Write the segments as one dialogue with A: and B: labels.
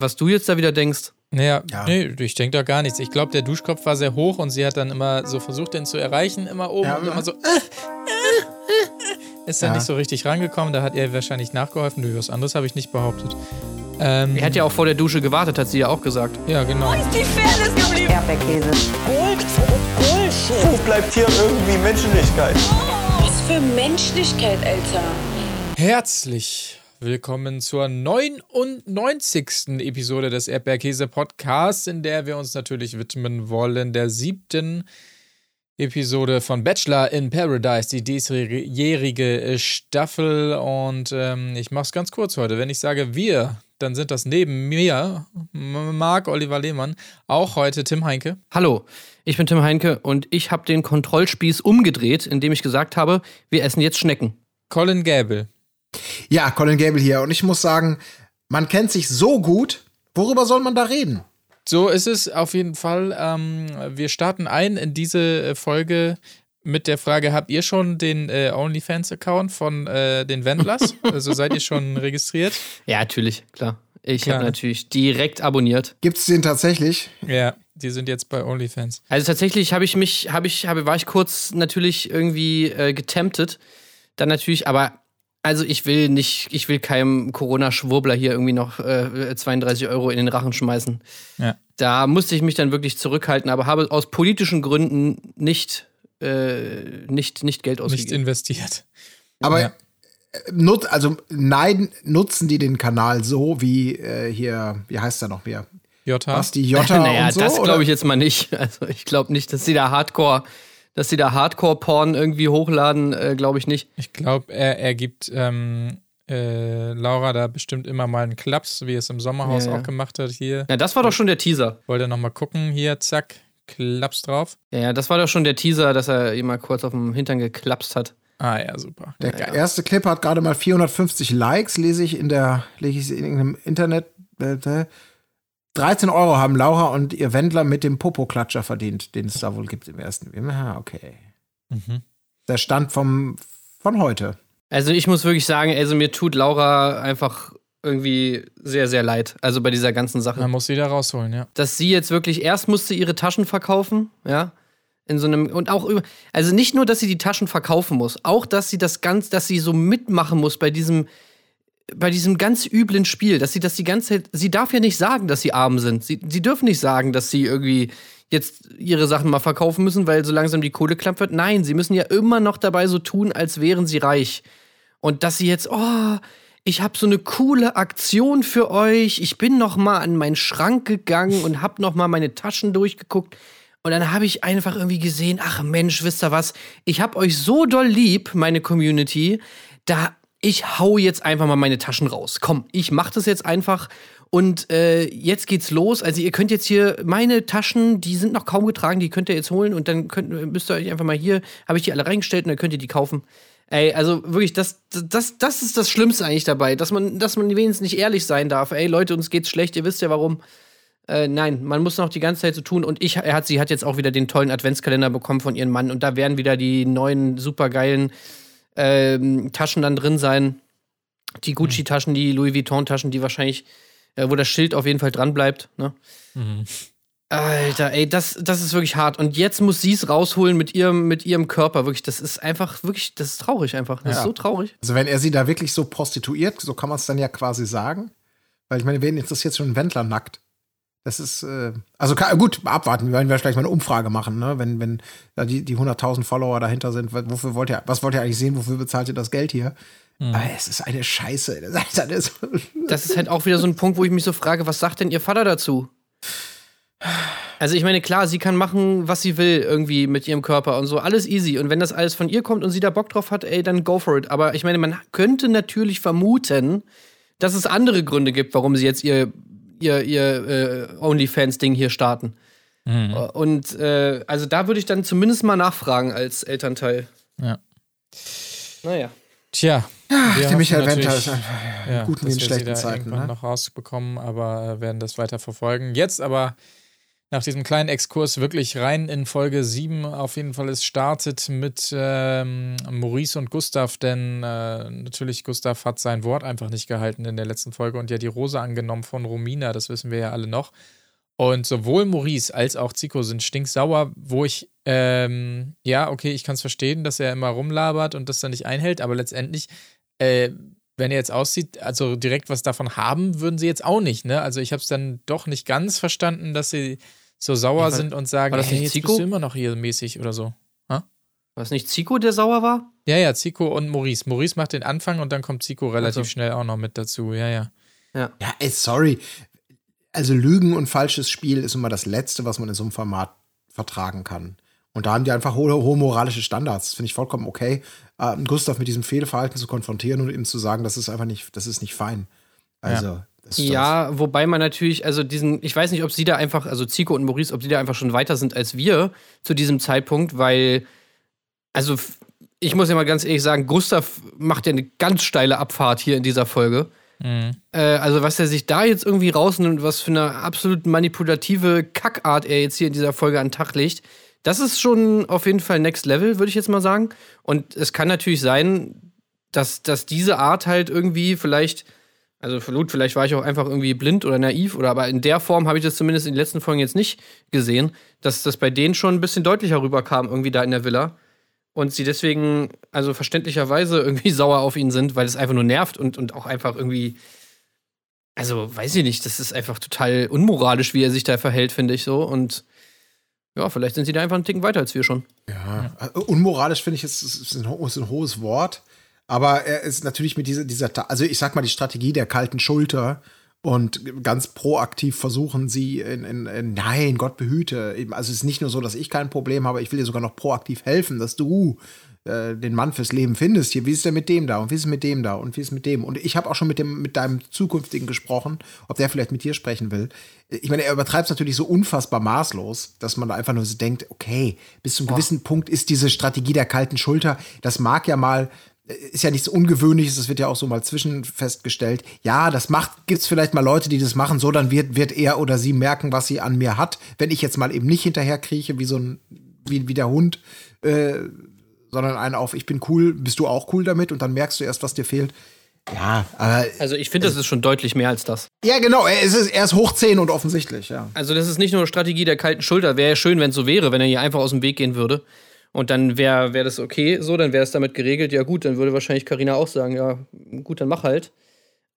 A: Was du jetzt da wieder denkst.
B: Naja,
C: Ja.
B: nee, ich denke da gar nichts. Ich glaube, der Duschkopf war sehr hoch und sie hat dann immer so versucht, den zu erreichen, immer oben
C: Ja,
B: und immer so.
A: ne?
B: Ist dann
C: Ja.
B: nicht so richtig rangekommen, da hat er wahrscheinlich nachgeholfen. Nö, was anderes habe ich nicht behauptet. Ähm,
A: Er hat ja auch vor der Dusche gewartet, hat sie ja auch gesagt.
B: ja, genau.
D: Die Fairness geblieben.
E: Erdbeerkäse.
D: Gold, Bullshit.
F: Wo bleibt hier irgendwie Menschlichkeit?
D: Was für Menschlichkeit, Alter.
B: Herzlich willkommen zur 99. Episode des Erdbeerkäse Podcasts, in der wir uns natürlich widmen wollen der siebten Episode von Bachelor in Paradise, die diesjährige Staffel. Und ähm, ich mache es ganz kurz heute. Wenn ich sage wir, dann sind das neben mir Marc Oliver Lehmann, auch heute Tim Heinke.
A: Hallo, ich bin Tim Heinke und ich habe den Kontrollspieß umgedreht, indem ich gesagt habe, wir essen jetzt Schnecken.
B: Colin Gable.
C: Ja, Colin Gable hier. Und ich muss sagen, man kennt sich so gut. Worüber soll man da reden?
B: So ist es auf jeden Fall. Ähm, wir starten ein in diese äh, Folge mit der Frage: Habt ihr schon den äh, OnlyFans-Account von äh, den Wendlers? also seid ihr schon registriert?
A: Ja, natürlich, klar. Ich habe natürlich direkt abonniert.
C: Gibt's den tatsächlich?
B: Ja, die sind jetzt bei OnlyFans.
A: Also tatsächlich habe ich mich, habe ich, habe, war ich kurz natürlich irgendwie äh, getemptet. Dann natürlich, aber also ich will nicht, ich will keinem Corona-Schwurbler hier irgendwie noch äh, 32 Euro in den Rachen schmeißen.
B: Ja.
A: Da musste ich mich dann wirklich zurückhalten, aber habe aus politischen Gründen nicht, äh, nicht, nicht Geld
B: Nicht
A: ausgegeben.
B: investiert.
C: Aber
B: Ja.
C: äh, nut, also nein, nutzen die den Kanal so wie äh, hier, wie heißt er noch mehr?
B: Jota.
C: Was die Jota
A: naja,
C: und so?
A: das glaube ich jetzt mal nicht. Also ich glaube nicht, dass sie da Hardcore, dass sie da Hardcore-Porn irgendwie hochladen, äh, glaube ich nicht.
B: Ich glaube, er, er gibt ähm, äh, Laura da bestimmt immer mal einen Klaps, wie es im Sommerhaus
A: Ja, ja.
B: auch gemacht hat. Hier.
A: Na, das war doch schon der Teaser.
B: Wollt ihr nochmal gucken? Hier, zack, Klaps drauf.
A: Ja, ja, das war doch schon der Teaser, dass er ihm mal kurz auf dem Hintern geklapst hat.
B: Ah ja, super.
C: Der erste Clip hat gerade mal 450 Likes, lese ich in der, lese ich in irgendeinem Internet. Äh, äh, 13 Euro haben Laura und ihr Wendler mit dem Popo-Klatscher verdient, den es da wohl gibt im ersten. Ah, okay.
B: Mhm.
C: Der Stand vom, von heute.
A: Also ich muss wirklich sagen, also mir tut Laura einfach irgendwie sehr, sehr leid. Also bei dieser ganzen Sache.
B: Man muss sie da rausholen, ja.
A: dass sie jetzt wirklich erst musste ihre Taschen verkaufen, ja, in so einem und auch über also nicht nur, dass sie die Taschen verkaufen muss, auch dass sie das ganz, dass sie so mitmachen muss bei diesem bei diesem ganz üblen Spiel, dass sie das die ganze Zeit, sie darf ja nicht sagen, dass sie arm sind. Sie, sie dürfen nicht sagen, dass sie irgendwie jetzt ihre Sachen mal verkaufen müssen, weil so langsam die Kohle knapp wird. Nein, sie müssen ja immer noch dabei so tun, als wären sie reich. Und dass sie jetzt, oh, ich habe so eine coole Aktion für euch. Ich bin noch mal an meinen Schrank gegangen und habe noch mal meine Taschen durchgeguckt. Und dann habe ich einfach irgendwie gesehen, ach Mensch, wisst ihr was? Ich habe euch so doll lieb, meine Community. Da ich hau jetzt einfach mal meine Taschen raus. Komm, ich mach das jetzt einfach. Und äh, jetzt geht's los. Also ihr könnt jetzt hier meine Taschen, die sind noch kaum getragen, die könnt ihr jetzt holen und dann könnt, müsst ihr euch einfach mal hier, habe ich die alle reingestellt und dann könnt ihr die kaufen. Ey, also wirklich, das, das, das ist das Schlimmste eigentlich dabei, dass man, dass man wenigstens nicht ehrlich sein darf. Ey, Leute, uns geht's schlecht, ihr wisst ja warum. Äh, nein, man muss noch die ganze Zeit so tun. Und ich, er hat, sie hat jetzt auch wieder den tollen Adventskalender bekommen von ihrem Mann. Und da werden wieder die neuen supergeilen ähm, Taschen dann drin sein. Die Gucci-Taschen, die Louis Vuitton-Taschen, die wahrscheinlich, äh, wo das Schild auf jeden Fall dran bleibt. Ne? Alter, ey, das, das ist wirklich hart. Und jetzt muss sie es rausholen mit ihrem, mit ihrem Körper. Wirklich, das ist einfach, wirklich, das ist traurig einfach. Das
C: Ja.
A: ist so traurig.
C: Also wenn er sie da wirklich so prostituiert, so kann man es dann ja quasi sagen. Weil ich meine, wen interessiert schon ein Wendler nackt? Das ist, äh, also gut, abwarten, wir werden wir vielleicht mal eine Umfrage machen, ne? Wenn, wenn da die, die 100.000 Follower dahinter sind, wofür wollt ihr, was wollt ihr eigentlich sehen, wofür bezahlt ihr das Geld hier? Aber es ist eine Scheiße. Das ist, das ist,
A: Das ist halt auch wieder so ein Punkt, wo ich mich so frage, was sagt denn ihr Vater dazu? Also ich meine, klar, sie kann machen, was sie will irgendwie mit ihrem Körper und so, alles easy. Und wenn das alles von ihr kommt und sie da Bock drauf hat, ey, dann go for it. Aber ich meine, man könnte natürlich vermuten, dass es andere Gründe gibt, warum sie jetzt ihr, ihr, ihr äh, OnlyFans-Ding hier starten. Und äh, also da würde ich dann zumindest mal nachfragen als Elternteil.
B: Ja.
A: Naja.
B: Tja.
C: Ach, der Michael Wendler ist einfach
B: ja,
C: gut in
B: dass
C: den
B: wir sie
C: schlechten Zeiten. Ne?
B: noch rausbekommen, aber äh, werden das weiter verfolgen. Jetzt aber nach diesem kleinen Exkurs wirklich rein in Folge 7 auf jeden Fall. Es startet mit ähm, Maurice und Gustav, denn äh, natürlich Gustav hat sein Wort einfach nicht gehalten in der letzten Folge und ja die Rose angenommen von Romina, das wissen wir ja alle noch. Und sowohl Maurice als auch Zico sind stinksauer, wo ich, ähm, ja, okay, ich kann es verstehen, dass er immer rumlabert und das dann nicht einhält, aber letztendlich, äh, wenn er jetzt aussieht, also direkt was davon haben, würden sie jetzt auch nicht, ne? Also ich habe es dann doch nicht ganz verstanden, dass sie so sauer
A: war-
B: sind und sagen, hey, jetzt
A: Zico?
B: bist du immer noch hier mäßig oder so.
A: War es nicht Zico, der sauer war?
B: Ja, ja, Zico und Maurice. Maurice macht den Anfang und dann kommt Zico relativ
A: Ach so.
B: schnell auch noch mit dazu. Ja, ja.
C: Ja, ey, sorry. Also Lügen und falsches Spiel ist immer das Letzte, was man in so einem Format vertragen kann. Und da haben die einfach hohe, hohe moralische Standards. Das finde ich vollkommen okay, äh, Gustav mit diesem Fehlverhalten zu konfrontieren und ihm zu sagen, das ist einfach nicht, das ist nicht fein. Also, das ist
A: Ja, wobei man natürlich, also diesen, ich weiß nicht, ob sie da einfach, also Zico und Maurice, ob sie da einfach schon weiter sind als wir zu diesem Zeitpunkt, weil, also ich muss ja mal ganz ehrlich sagen, Gustav macht ja eine ganz steile Abfahrt hier in dieser Folge.
B: Mhm.
A: Äh, also was er sich da jetzt irgendwie rausnimmt, was für eine absolut manipulative Kackart er jetzt hier in dieser Folge an den Tag legt, das ist schon auf jeden Fall Next Level, würde ich jetzt mal sagen. Und es kann natürlich sein, dass, dass diese Art halt irgendwie vielleicht, also gut, vielleicht war ich auch einfach irgendwie blind oder naiv, oder aber in der Form habe ich das zumindest in den letzten Folgen jetzt nicht gesehen, dass das bei denen schon ein bisschen deutlicher rüberkam, irgendwie da in der Villa. Und sie deswegen, also verständlicherweise irgendwie sauer auf ihn sind, weil es einfach nur nervt und, und auch einfach irgendwie, also weiß ich nicht, das ist einfach total unmoralisch, wie er sich da verhält, finde ich so. Und ja, vielleicht sind sie da einfach einen Ticken weiter als wir schon.
C: Ja, äh, unmoralisch finde ich, ist, ist, ein, ist ein hohes Wort. Aber er ist natürlich mit dieser, dieser, also ich sag mal, die Strategie der kalten Schulter und ganz proaktiv versuchen sie in, in, in nein, Gott behüte. Also es ist nicht nur so, dass ich kein Problem habe, ich will dir sogar noch proaktiv helfen, dass du äh, den Mann fürs Leben findest. Hier, wie ist der mit dem da und wie ist es mit dem da und wie ist es mit dem? Und ich habe auch schon mit dem mit deinem zukünftigen gesprochen, ob der vielleicht mit dir sprechen will. Ich meine, er übertreibt es natürlich so unfassbar maßlos, dass man da einfach nur so denkt, okay, bis zum gewissen Punkt ist diese Strategie der kalten Schulter, das mag ja mal ist ja nichts Ungewöhnliches, das wird ja auch so mal zwischen festgestellt. Ja, das macht, gibt's vielleicht mal Leute, die das machen, so dann wird, wird er oder sie merken, was sie an mir hat, wenn ich jetzt mal eben nicht hinterher krieche, wie so ein, wie, wie der Hund, äh, sondern einen auf, ich bin cool, bist du auch cool damit und dann merkst du erst, was dir fehlt. Ja, aber,
A: Also ich finde, das ist schon deutlich mehr als das.
C: ja genau, er ist, er ist hoch 10 und offensichtlich, ja.
A: Also das ist nicht nur Strategie der kalten Schulter. Wäre ja schön, wenn es so wäre, wenn er hier einfach aus dem Weg gehen würde. Und dann wäre wär das okay so, dann wäre es damit geregelt. Ja gut, dann würde wahrscheinlich Karina auch sagen, ja gut, dann mach halt.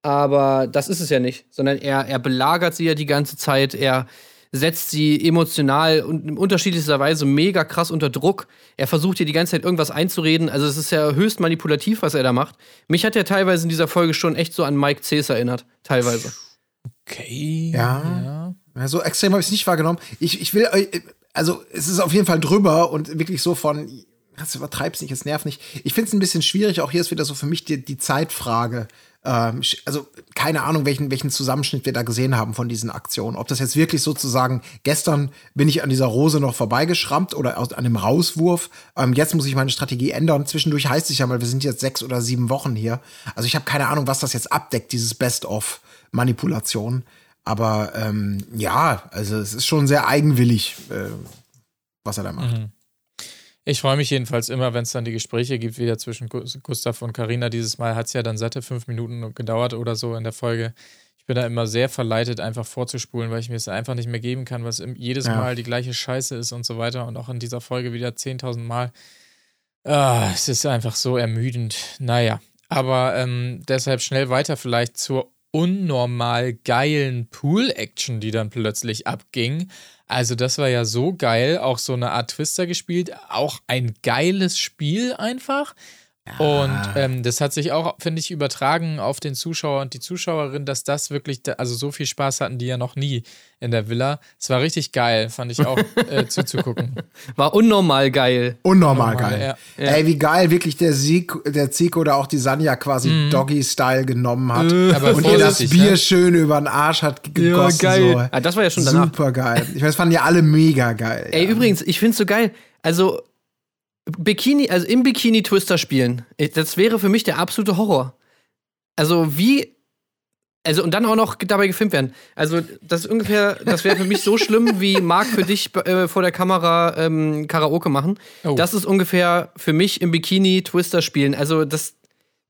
A: Aber das ist es ja nicht, sondern er, er belagert sie ja die ganze Zeit. Er setzt sie emotional und in unterschiedlichster Weise mega krass unter Druck. Er versucht ihr die ganze Zeit irgendwas einzureden. Also es ist ja höchst manipulativ, was er da macht. Mich hat er teilweise in dieser Folge schon echt so an Mike Cäs erinnert. Teilweise.
B: Okay.
C: Ja. Ja, so extrem habe ich es nicht wahrgenommen. Ich, ich will, äh, also es ist auf jeden Fall drüber und wirklich so von, das übertreib's nicht, es nervt nicht. Ich finde es ein bisschen schwierig, auch hier ist wieder so für mich die, die Zeitfrage. Ähm, also keine Ahnung, welchen, welchen Zusammenschnitt wir da gesehen haben von diesen Aktionen. Ob das jetzt wirklich sozusagen, gestern bin ich an dieser Rose noch vorbeigeschrammt oder aus, an dem Rauswurf. Ähm, jetzt muss ich meine Strategie ändern. Zwischendurch heißt es ja mal, wir sind jetzt sechs oder sieben Wochen hier. Also ich habe keine Ahnung, was das jetzt abdeckt, dieses Best-of-Manipulation. Aber ähm, ja, also es ist schon sehr eigenwillig, äh, was er da macht.
B: Ich freue mich jedenfalls immer, wenn es dann die Gespräche gibt, wieder zwischen Gus- Gustav und Karina. Dieses Mal hat es ja dann satte fünf Minuten gedauert oder so in der Folge. Ich bin da immer sehr verleitet, einfach vorzuspulen, weil ich mir es einfach nicht mehr geben kann, was jedes
C: Ja.
B: Mal die gleiche Scheiße ist und so weiter. Und auch in dieser Folge wieder 10.000 Mal. Ah, es ist einfach so ermüdend. Naja, aber ähm, deshalb schnell weiter vielleicht zur unnormal geilen Pool-Action, die dann plötzlich abging. Also das war ja so geil, auch so eine Art Twister gespielt, auch ein geiles Spiel einfach. Und ähm, das hat sich auch, finde ich, übertragen auf den Zuschauer und die Zuschauerin, dass das wirklich, da, also so viel Spaß hatten die ja noch nie in der Villa. Es war richtig geil, fand ich auch äh, zuzugucken.
A: War unnormal geil.
C: Unnormal
B: Unnormal,
C: geil.
A: ja.
C: Ey, wie geil wirklich der Sieg, der Zico oder auch die Sanja quasi Doggy-Style genommen hat.
B: Mhm. Aber
C: und ihr das
B: vorsichtig,
C: Bier
B: ne?
C: schön über den Arsch hat gegossen. So.
A: Ah, das war ja schon danach.
C: Super geil. Ich meine, das fanden ja alle mega geil.
A: Ey,
C: ja.
A: übrigens, ich find's so geil. Also, Bikini, also im Bikini Twister spielen, ich- das wäre für mich der absolute Horror. Also, wie Also und dann auch noch dabei gefilmt werden. Also das ist ungefähr, das wäre für mich so schlimm, wie Marc für dich äh, vor der Kamera ähm, Karaoke machen.
B: Oh.
A: Das ist ungefähr für mich im Bikini Twister spielen. Also das,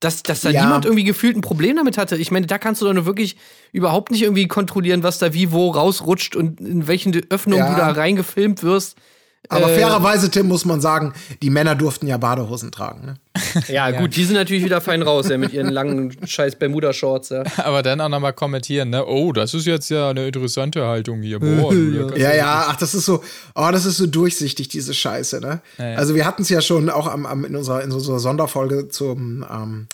A: dass, dass da
C: Ja.
A: niemand irgendwie gefühlt ein Problem damit hatte. Ich meine, da kannst du doch nur wirklich überhaupt nicht irgendwie kontrollieren, was da wie wo rausrutscht und in welchen Öffnungen
C: Ja.
A: du da reingefilmt wirst.
C: Aber
A: Äh,
C: fairerweise, Tim, muss man sagen, die Männer durften ja Badehosen tragen. Ne?
A: Ja, gut, die sind natürlich wieder fein raus, ja, mit ihren langen scheiß Bermuda-Shorts. Ja.
B: Aber dann auch nochmal kommentieren, ne? Oh, das ist jetzt ja eine interessante Haltung hier. Boah,
C: Ja, ja, ach, das ist so, oh, das ist so durchsichtig, diese Scheiße, ne? Also wir hatten es ja schon auch am, am, in, unserer, in unserer Sonderfolge zum, ähm,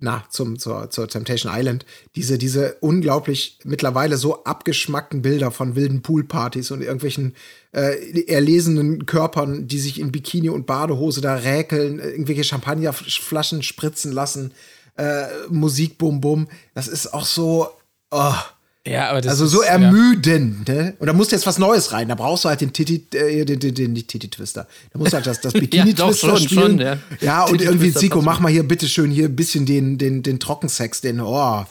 C: na, zum, zur, zur Temptation Island, diese, diese unglaublich mittlerweile so abgeschmackten Bilder von wilden Poolpartys und irgendwelchen äh, erlesenen Körpern, die sich in Bikini und Badehose da räkeln, irgendwelche Champagnerflaschen spritzen lassen, äh, Musik, bum, bum. Das ist auch so, oh.
B: Ja, aber das
C: Also
B: ist,
C: so
B: ja.
C: ermüdend, ne? Und da musst du jetzt was Neues rein. Da brauchst du halt den Titi, äh, den, den, den nicht Titi-Twister. Da musst du halt das, das
A: Ja,
C: Bikini-Twister
A: doch, schon,
C: spielen.
A: schon, ja.
C: ja, und irgendwie, Zico, mach mal hier bitte schön hier ein bisschen den, den, den Trockensex, den, oh,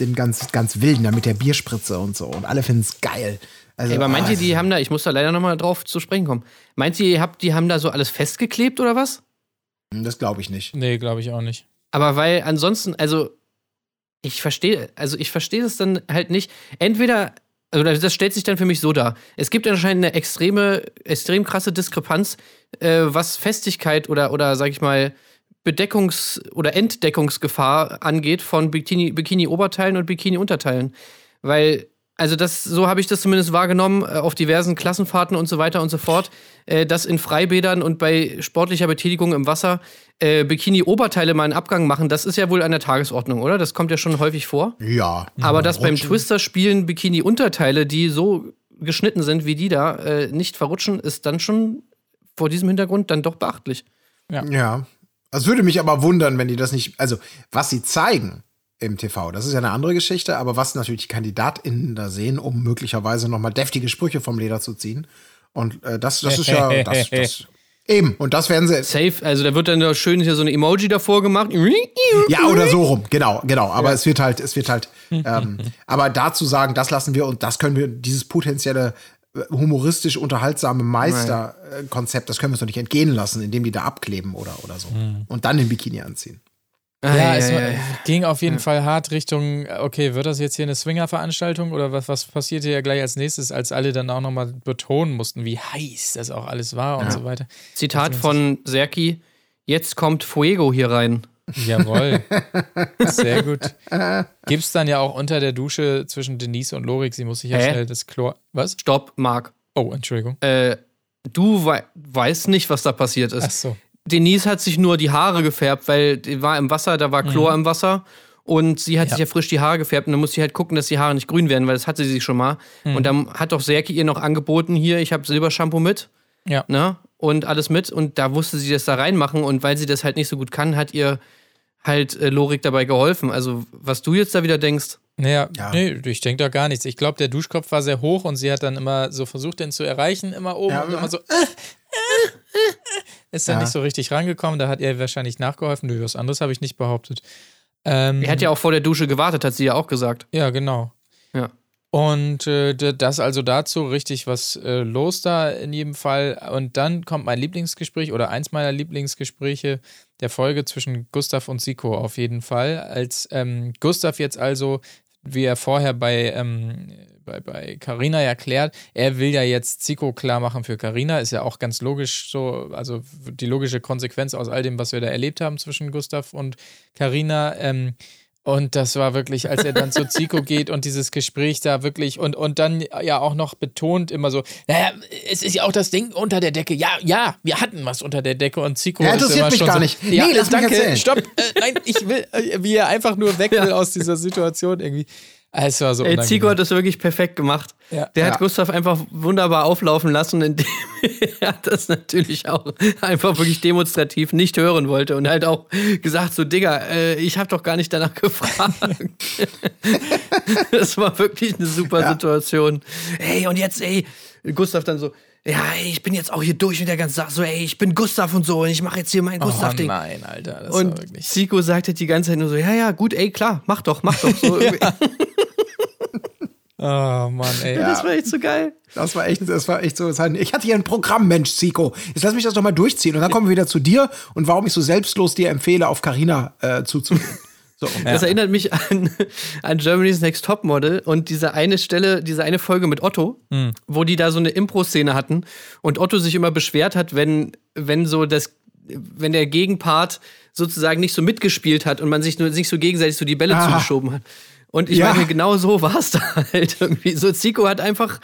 C: den ganz, ganz wilden, da mit der Bierspritze und so. Und alle finden es geil. Also,
A: Ey, aber meint
C: ah,
A: ihr, die haben da, ich muss da leider nochmal drauf zu sprechen kommen. Meint ihr, ihr habt, die haben da so alles festgeklebt oder was?
C: Das glaube ich nicht.
B: Nee, glaube ich auch nicht.
A: Aber weil ansonsten, also ich verstehe, also ich verstehe das dann halt nicht. Entweder, also das stellt sich dann für mich so dar. Es gibt anscheinend eine extreme, extrem krasse Diskrepanz, äh, was Festigkeit oder, oder sag ich mal, Bedeckungs- oder Entdeckungsgefahr angeht von Bikini- Bikini-Oberteilen und Bikini-Unterteilen. Weil, also das, so habe ich das zumindest wahrgenommen, äh, auf diversen Klassenfahrten und so weiter und so fort, äh, dass in Freibädern und bei sportlicher Betätigung im Wasser äh, Bikini-Oberteile mal einen Abgang machen, das ist ja wohl an der Tagesordnung, oder? Das kommt ja schon häufig vor.
C: Ja.
A: Aber dass beim. Twister spielen Bikini-Unterteile, die so geschnitten sind wie die da, äh, nicht verrutschen, ist dann schon vor diesem Hintergrund dann doch beachtlich.
C: Ja. Es würde mich aber wundern, wenn die das nicht, also was sie zeigen im TV, das ist ja eine andere Geschichte, aber was natürlich die KandidatInnen da sehen, um möglicherweise nochmal deftige Sprüche vom Leder zu ziehen. Und äh, das, das ist ja, das, das, eben, und das werden sie,
A: Safe, also da wird dann schön hier so ein Emoji davor gemacht.
C: ja, oder so rum, genau, genau, aber es wird halt, es wird halt, ähm, aber dazu sagen, das lassen wir und das können wir, dieses potenzielle äh, humoristisch unterhaltsame Meisterkonzept, das können wir uns doch nicht entgehen lassen, indem die da abkleben oder, oder so. Und dann den Bikini anziehen.
A: Ah,
B: Ja, es ging auf jeden Fall hart Richtung, okay, wird das jetzt hier eine Swinger-Veranstaltung oder was, was passierte ja gleich als nächstes, als alle dann auch nochmal betonen mussten, wie heiß das auch alles war und so weiter.
A: Zitat von Serki: Jetzt kommt Fuego hier rein.
B: Jawohl. Sehr gut. Gibt's dann ja auch unter der Dusche zwischen Denise und Lorik, sie muss sich ja
A: Hä?
B: schnell das Chlor. Was?
A: Stopp, Marc.
B: Oh, Entschuldigung.
A: Äh, du wei weißt nicht, was da passiert ist.
B: Ach so.
A: Denise hat sich nur die Haare gefärbt, weil die war im Wasser, da war Chlor im Wasser. Und sie hat sich ja frisch die Haare gefärbt und dann muss sie halt gucken, dass die Haare nicht grün werden, weil das hatte sie schon mal. Und dann hat doch Serki ihr noch angeboten, hier, ich habe Silbershampoo mit,
B: Ja.
A: ne? Und alles mit. Und da musste sie das da reinmachen. Und weil sie das halt nicht so gut kann, hat ihr halt äh, Lorik dabei geholfen. Also, was du jetzt da wieder denkst,
B: Naja,
C: Ja.
B: nee, ich denke da gar nichts. Ich glaube, der Duschkopf war sehr hoch und sie hat dann immer so versucht, den zu erreichen, immer oben
C: Ja,
B: und
C: ja.
B: immer so. Äh, ist dann
C: Ja.
B: nicht so richtig rangekommen. Da hat er wahrscheinlich nachgeholfen. Nö, was anderes habe ich nicht behauptet. Ähm,
A: er hat ja auch vor der Dusche gewartet, hat sie ja auch gesagt.
B: Ja, genau.
A: Ja.
B: Und äh, das also dazu richtig was äh, los da in jedem Fall. Und dann kommt mein Lieblingsgespräch oder eins meiner Lieblingsgespräche der Folge zwischen Gustav und Siko auf jeden Fall. Als ähm, Gustav jetzt also, wie er vorher bei ähm, bei bei Carina erklärt, er will ja jetzt Zico klar machen für Carina, ist ja auch ganz logisch so, also die logische Konsequenz aus all dem, was wir da erlebt haben zwischen Gustav und Carina. Ähm, und das war wirklich, als er dann zu Zico geht und dieses Gespräch da wirklich und, und dann ja auch noch betont immer so, naja, es ist ja auch das Ding unter der Decke. Ja, ja, wir hatten was unter der Decke und Zico
C: Ja,
B: ist
C: interessiert
B: immer
C: mich
B: schon
C: gar
B: so,
C: nicht.
B: Ja,
C: Nee, lass mich
B: danke,
C: erzählen.
B: stopp. Äh, nein, ich will, äh, wie er einfach nur weg will aus dieser Situation irgendwie. Es war so
A: Ey, Zico hat das wirklich perfekt gemacht.
B: Ja.
A: Der
C: Ja.
A: hat Gustav einfach wunderbar auflaufen lassen, indem er das natürlich auch einfach wirklich demonstrativ nicht hören wollte und halt auch gesagt so, Digga, äh, ich habe doch gar nicht danach gefragt. das war wirklich eine super
C: Ja.
A: Situation. Ey, und jetzt, ey, Gustav dann so, ja, ey, ich bin jetzt auch hier durch mit der ganzen Sache, so, ey, ich bin Gustav und so und ich mache jetzt hier mein
B: Oh
A: Gustav-Ding.
B: nein, Alter, das war
A: und
B: wirklich.
A: Zico sagt halt die ganze Zeit nur so, ja, ja, gut, ey, klar, mach doch, mach doch. So irgendwie.
B: Oh Mann, ey.
C: Ja.
A: Das war echt so geil.
C: Das war echt, das war echt so. Ich hatte hier ein Programm, Mensch, Zico. Jetzt lass mich das doch mal durchziehen. Und dann kommen wir wieder zu dir und warum ich so selbstlos dir empfehle, auf Carina äh, zuzugehen. So.
A: Das erinnert mich an, an Germany's Next Topmodel und diese eine Stelle, diese eine Folge mit Otto, wo die da so eine Impro-Szene hatten und Otto sich immer beschwert hat, wenn, wenn so das, wenn der Gegenpart sozusagen nicht so mitgespielt hat und man sich nur nicht so gegenseitig so die Bälle
C: Ah.
A: zugeschoben hat. Und ich
C: Ja.
A: meine, genau so war es da halt irgendwie. So, Zico hat einfach,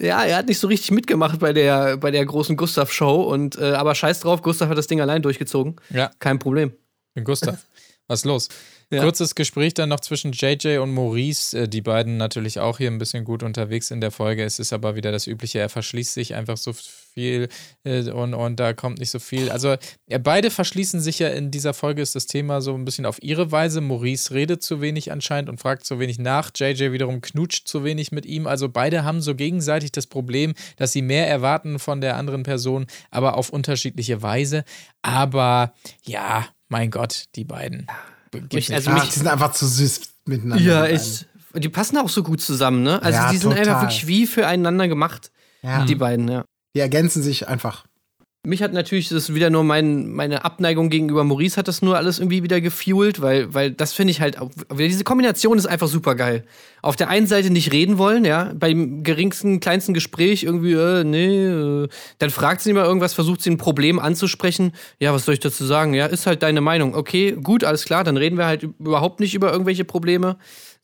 A: ja, er hat nicht so richtig mitgemacht bei der, bei der großen Gustav-Show und, äh, aber scheiß drauf, Gustav hat das Ding allein durchgezogen.
B: Ja,
A: Kein Problem.
B: bin Gustav. Was ist los?
A: Ja.
B: Kurzes Gespräch dann noch zwischen JJ und Maurice. Äh, Die beiden natürlich auch hier ein bisschen gut unterwegs in der Folge. Es ist aber wieder das Übliche. Er verschließt sich einfach so viel äh, und, und da kommt nicht so viel. Also, beide verschließen sich ja in dieser Folge, ist das Thema so ein bisschen auf ihre Weise. Maurice redet zu wenig anscheinend und fragt zu wenig nach. JJ wiederum knutscht zu wenig mit ihm. Also, beide haben so gegenseitig das Problem, dass sie mehr erwarten von der anderen Person, aber auf unterschiedliche Weise. Aber ja, mein Gott, die beiden. Gibt's
A: also.
C: Ach, die sind einfach zu süß miteinander.
A: Ja, echt. Die passen auch so gut zusammen, ne? Also
C: Ja,
A: die sind
C: total.
A: einfach wirklich wie füreinander gemacht,
C: Ja.
A: die beiden, ja.
C: Die ergänzen sich einfach.
A: Mich hat natürlich das wieder nur mein, meine Abneigung gegenüber Maurice hat das nur alles irgendwie wieder gefuelt, weil, weil das finde ich halt, diese Kombination ist einfach super geil. Auf der einen Seite nicht reden wollen, ja, beim geringsten, kleinsten Gespräch irgendwie, äh, nee, äh, dann fragt sie mal irgendwas, versucht sie ein Problem anzusprechen. Ja, was soll ich dazu sagen? Ja, ist halt deine Meinung. Okay, gut, alles klar, dann reden wir halt überhaupt nicht über irgendwelche Probleme.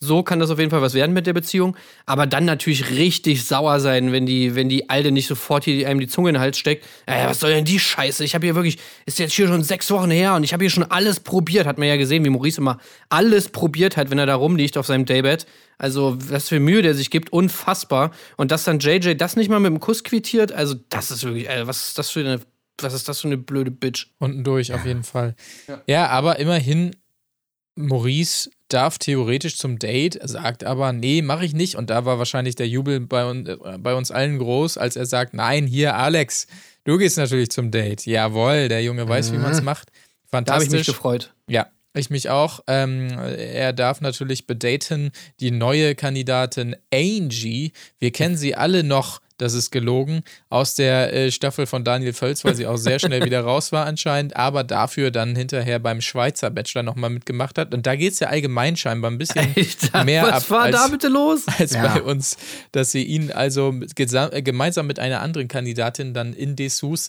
A: So kann das auf jeden Fall was werden mit der Beziehung. Aber dann natürlich richtig sauer sein, wenn die, wenn die Alte nicht sofort hier einem die Zunge in den Hals steckt. Ja, was soll denn die Scheiße? Ich habe hier wirklich, ist jetzt hier schon sechs Wochen her und ich habe hier schon alles probiert. Hat man ja gesehen, wie Maurice immer alles probiert hat, wenn er da rumliegt auf seinem Daybed. Also, was für Mühe der sich gibt, unfassbar. Und dass dann JJ das nicht mal mit dem Kuss quittiert, also, das ist wirklich, äh, was ist das für eine, was ist das für eine blöde Bitch?
B: Unten durch, auf jeden Fall. Ja. aber immerhin, Maurice darf theoretisch zum Date, sagt aber, nee, mache ich nicht. Und da war wahrscheinlich der Jubel bei, un äh, bei uns allen groß, als er sagt, nein, hier, Alex, du gehst natürlich zum Date. Jawohl, der Junge weiß, wie man es macht.
A: Da habe ich mich
B: Fantastisch.
A: gefreut.
B: Ja, ich mich auch. Ähm, er darf natürlich bedaten die neue Kandidatin Angie. Wir kennen sie alle noch, das ist gelogen, aus der äh, Staffel von Daniel Völz, weil sie auch sehr schnell wieder raus war anscheinend, aber dafür dann hinterher beim Schweizer Bachelor nochmal mitgemacht hat. Und da geht es ja allgemein scheinbar ein bisschen
A: Alter,
B: mehr
A: was
B: ab
A: war
B: als,
A: da bitte los?
B: als
C: Ja.
B: bei uns, dass sie ihn also äh, gemeinsam mit einer anderen Kandidatin dann in Dessous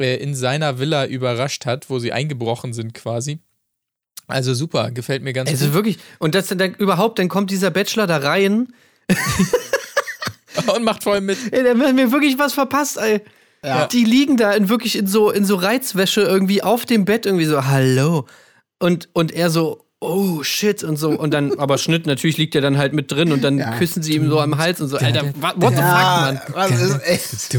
B: äh, in seiner Villa überrascht hat, wo sie eingebrochen sind quasi. Also super, gefällt mir ganz
A: Also
B: gut.
A: wirklich, und das dann überhaupt, dann kommt dieser Bachelor da rein,
B: Und macht voll mit.
A: ey, der hat mir wirklich was verpasst, ey.
C: Ja.
A: Die liegen da in wirklich in so, in so Reizwäsche irgendwie auf dem Bett, irgendwie so, hallo. Und, und er so, oh shit, und so. Und dann, aber Schnitt, natürlich liegt er dann halt mit drin und dann
C: Ja.
A: küssen sie ihm so am Hals und so, Alter, what the fuck, Mann?
C: was ist echt?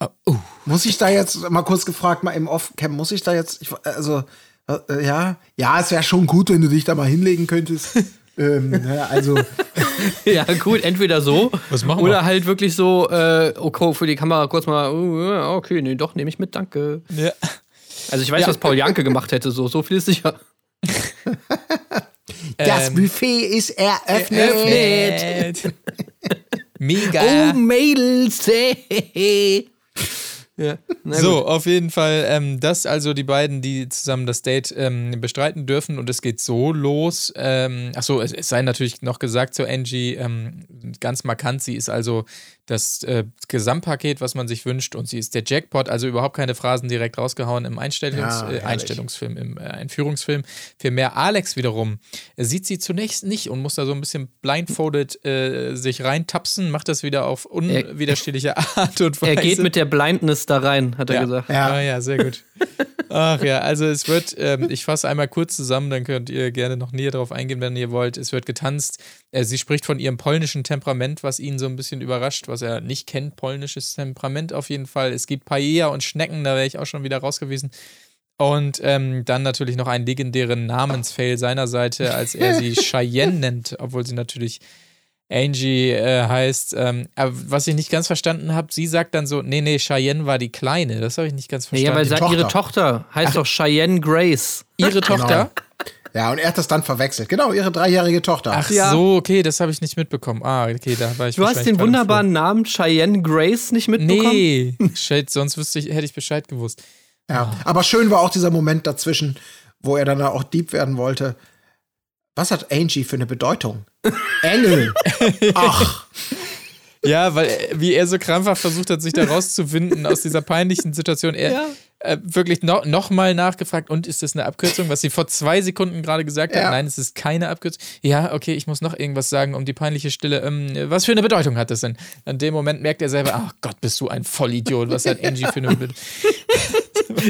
B: Oh, oh.
C: Muss ich da jetzt mal kurz gefragt, mal im Off-Cam, muss ich da jetzt, ich, also, äh, ja, ja, es wäre schon gut, wenn du dich da mal hinlegen könntest. ähm, ja, also,
A: Ja, gut, entweder so
B: Was machen wir?
A: oder halt wirklich so, äh, okay, für die Kamera kurz mal, oh, okay, nee, doch, nehme ich mit, danke.
B: Ja.
A: Also ich weiß,
B: Ja.
A: was Paul Janke gemacht hätte, so, so viel ist sicher.
C: das
B: Ähm,
C: Buffet ist eröffnet.
B: Öffnet. Mega.
A: Oh, Mädels, hey. Ja,
B: So, auf jeden Fall, ähm, das also die beiden, die zusammen das Date ähm, bestreiten dürfen und es geht so los. Ähm, achso, es, es sei natürlich noch gesagt zu Angie, ähm, ganz markant, sie ist also das äh, Gesamtpaket, was man sich wünscht und sie ist der Jackpot, also überhaupt keine Phrasen direkt rausgehauen im Einstellungs
C: Ja,
B: äh. Einstellungsfilm, im äh, Einführungsfilm. Für mehr Alex wiederum äh, sieht sie zunächst nicht und muss da so ein bisschen blindfolded äh, sich reintapsen, macht das wieder auf unwiderstehliche Art und Weise.
A: Er geht mit der Blindness da rein, hat er
B: Ja.
A: gesagt.
C: Ja.
B: Ah, ja, sehr gut. Ach ja, also es wird, ähm, ich fasse einmal kurz zusammen, dann könnt ihr gerne noch näher darauf eingehen, wenn ihr wollt. Es wird getanzt. Äh, sie spricht von ihrem polnischen Temperament, was ihn so ein bisschen überrascht, was er nicht kennt. Polnisches Temperament auf jeden Fall. Es gibt Paella und Schnecken, da wäre ich auch schon wieder raus gewesen. Und ähm, dann natürlich noch einen legendären Namensfail seiner Seite, als er sie Cheyenne nennt, obwohl sie natürlich Angie äh, heißt. Ähm, aber was ich nicht ganz verstanden habe, sie sagt dann so, nee, nee, Cheyenne war die Kleine. Das habe ich nicht ganz
A: Ja,
B: verstanden.
A: weil
C: die
A: sa- ihre
C: Tochter.
A: Tochter heißt doch Cheyenne Grace.
B: Ihre Tochter?
C: Ja, und er hat das dann verwechselt. Genau, ihre dreijährige Tochter.
B: Ach
A: Ja.
B: so, okay, das habe ich nicht mitbekommen. Ah, okay, da war ich
A: Du hast den wunderbaren Namen Cheyenne Grace nicht mitbekommen?
B: Nee, shit, sonst wüsste ich, hätte ich Bescheid gewusst.
C: Ja, aber schön war auch dieser Moment dazwischen, wo er dann auch Dieb werden wollte. Was hat Angie für eine Bedeutung? Engel. Ach,
B: Ja, weil äh, wie er so krampfhaft versucht hat, sich da rauszuwinden aus dieser peinlichen Situation. Er
A: Ja.
B: äh, wirklich no, noch mal nachgefragt, und ist das eine Abkürzung, was sie vor zwei Sekunden gerade gesagt hat?
C: Ja.
B: Nein, es ist keine Abkürzung. Ja, okay, ich muss noch irgendwas sagen um die peinliche Stille. Ähm, was für eine Bedeutung hat das denn? In dem Moment merkt er selber, ach Gott, bist du ein Vollidiot. Was hat Angie für eine Bedeutung?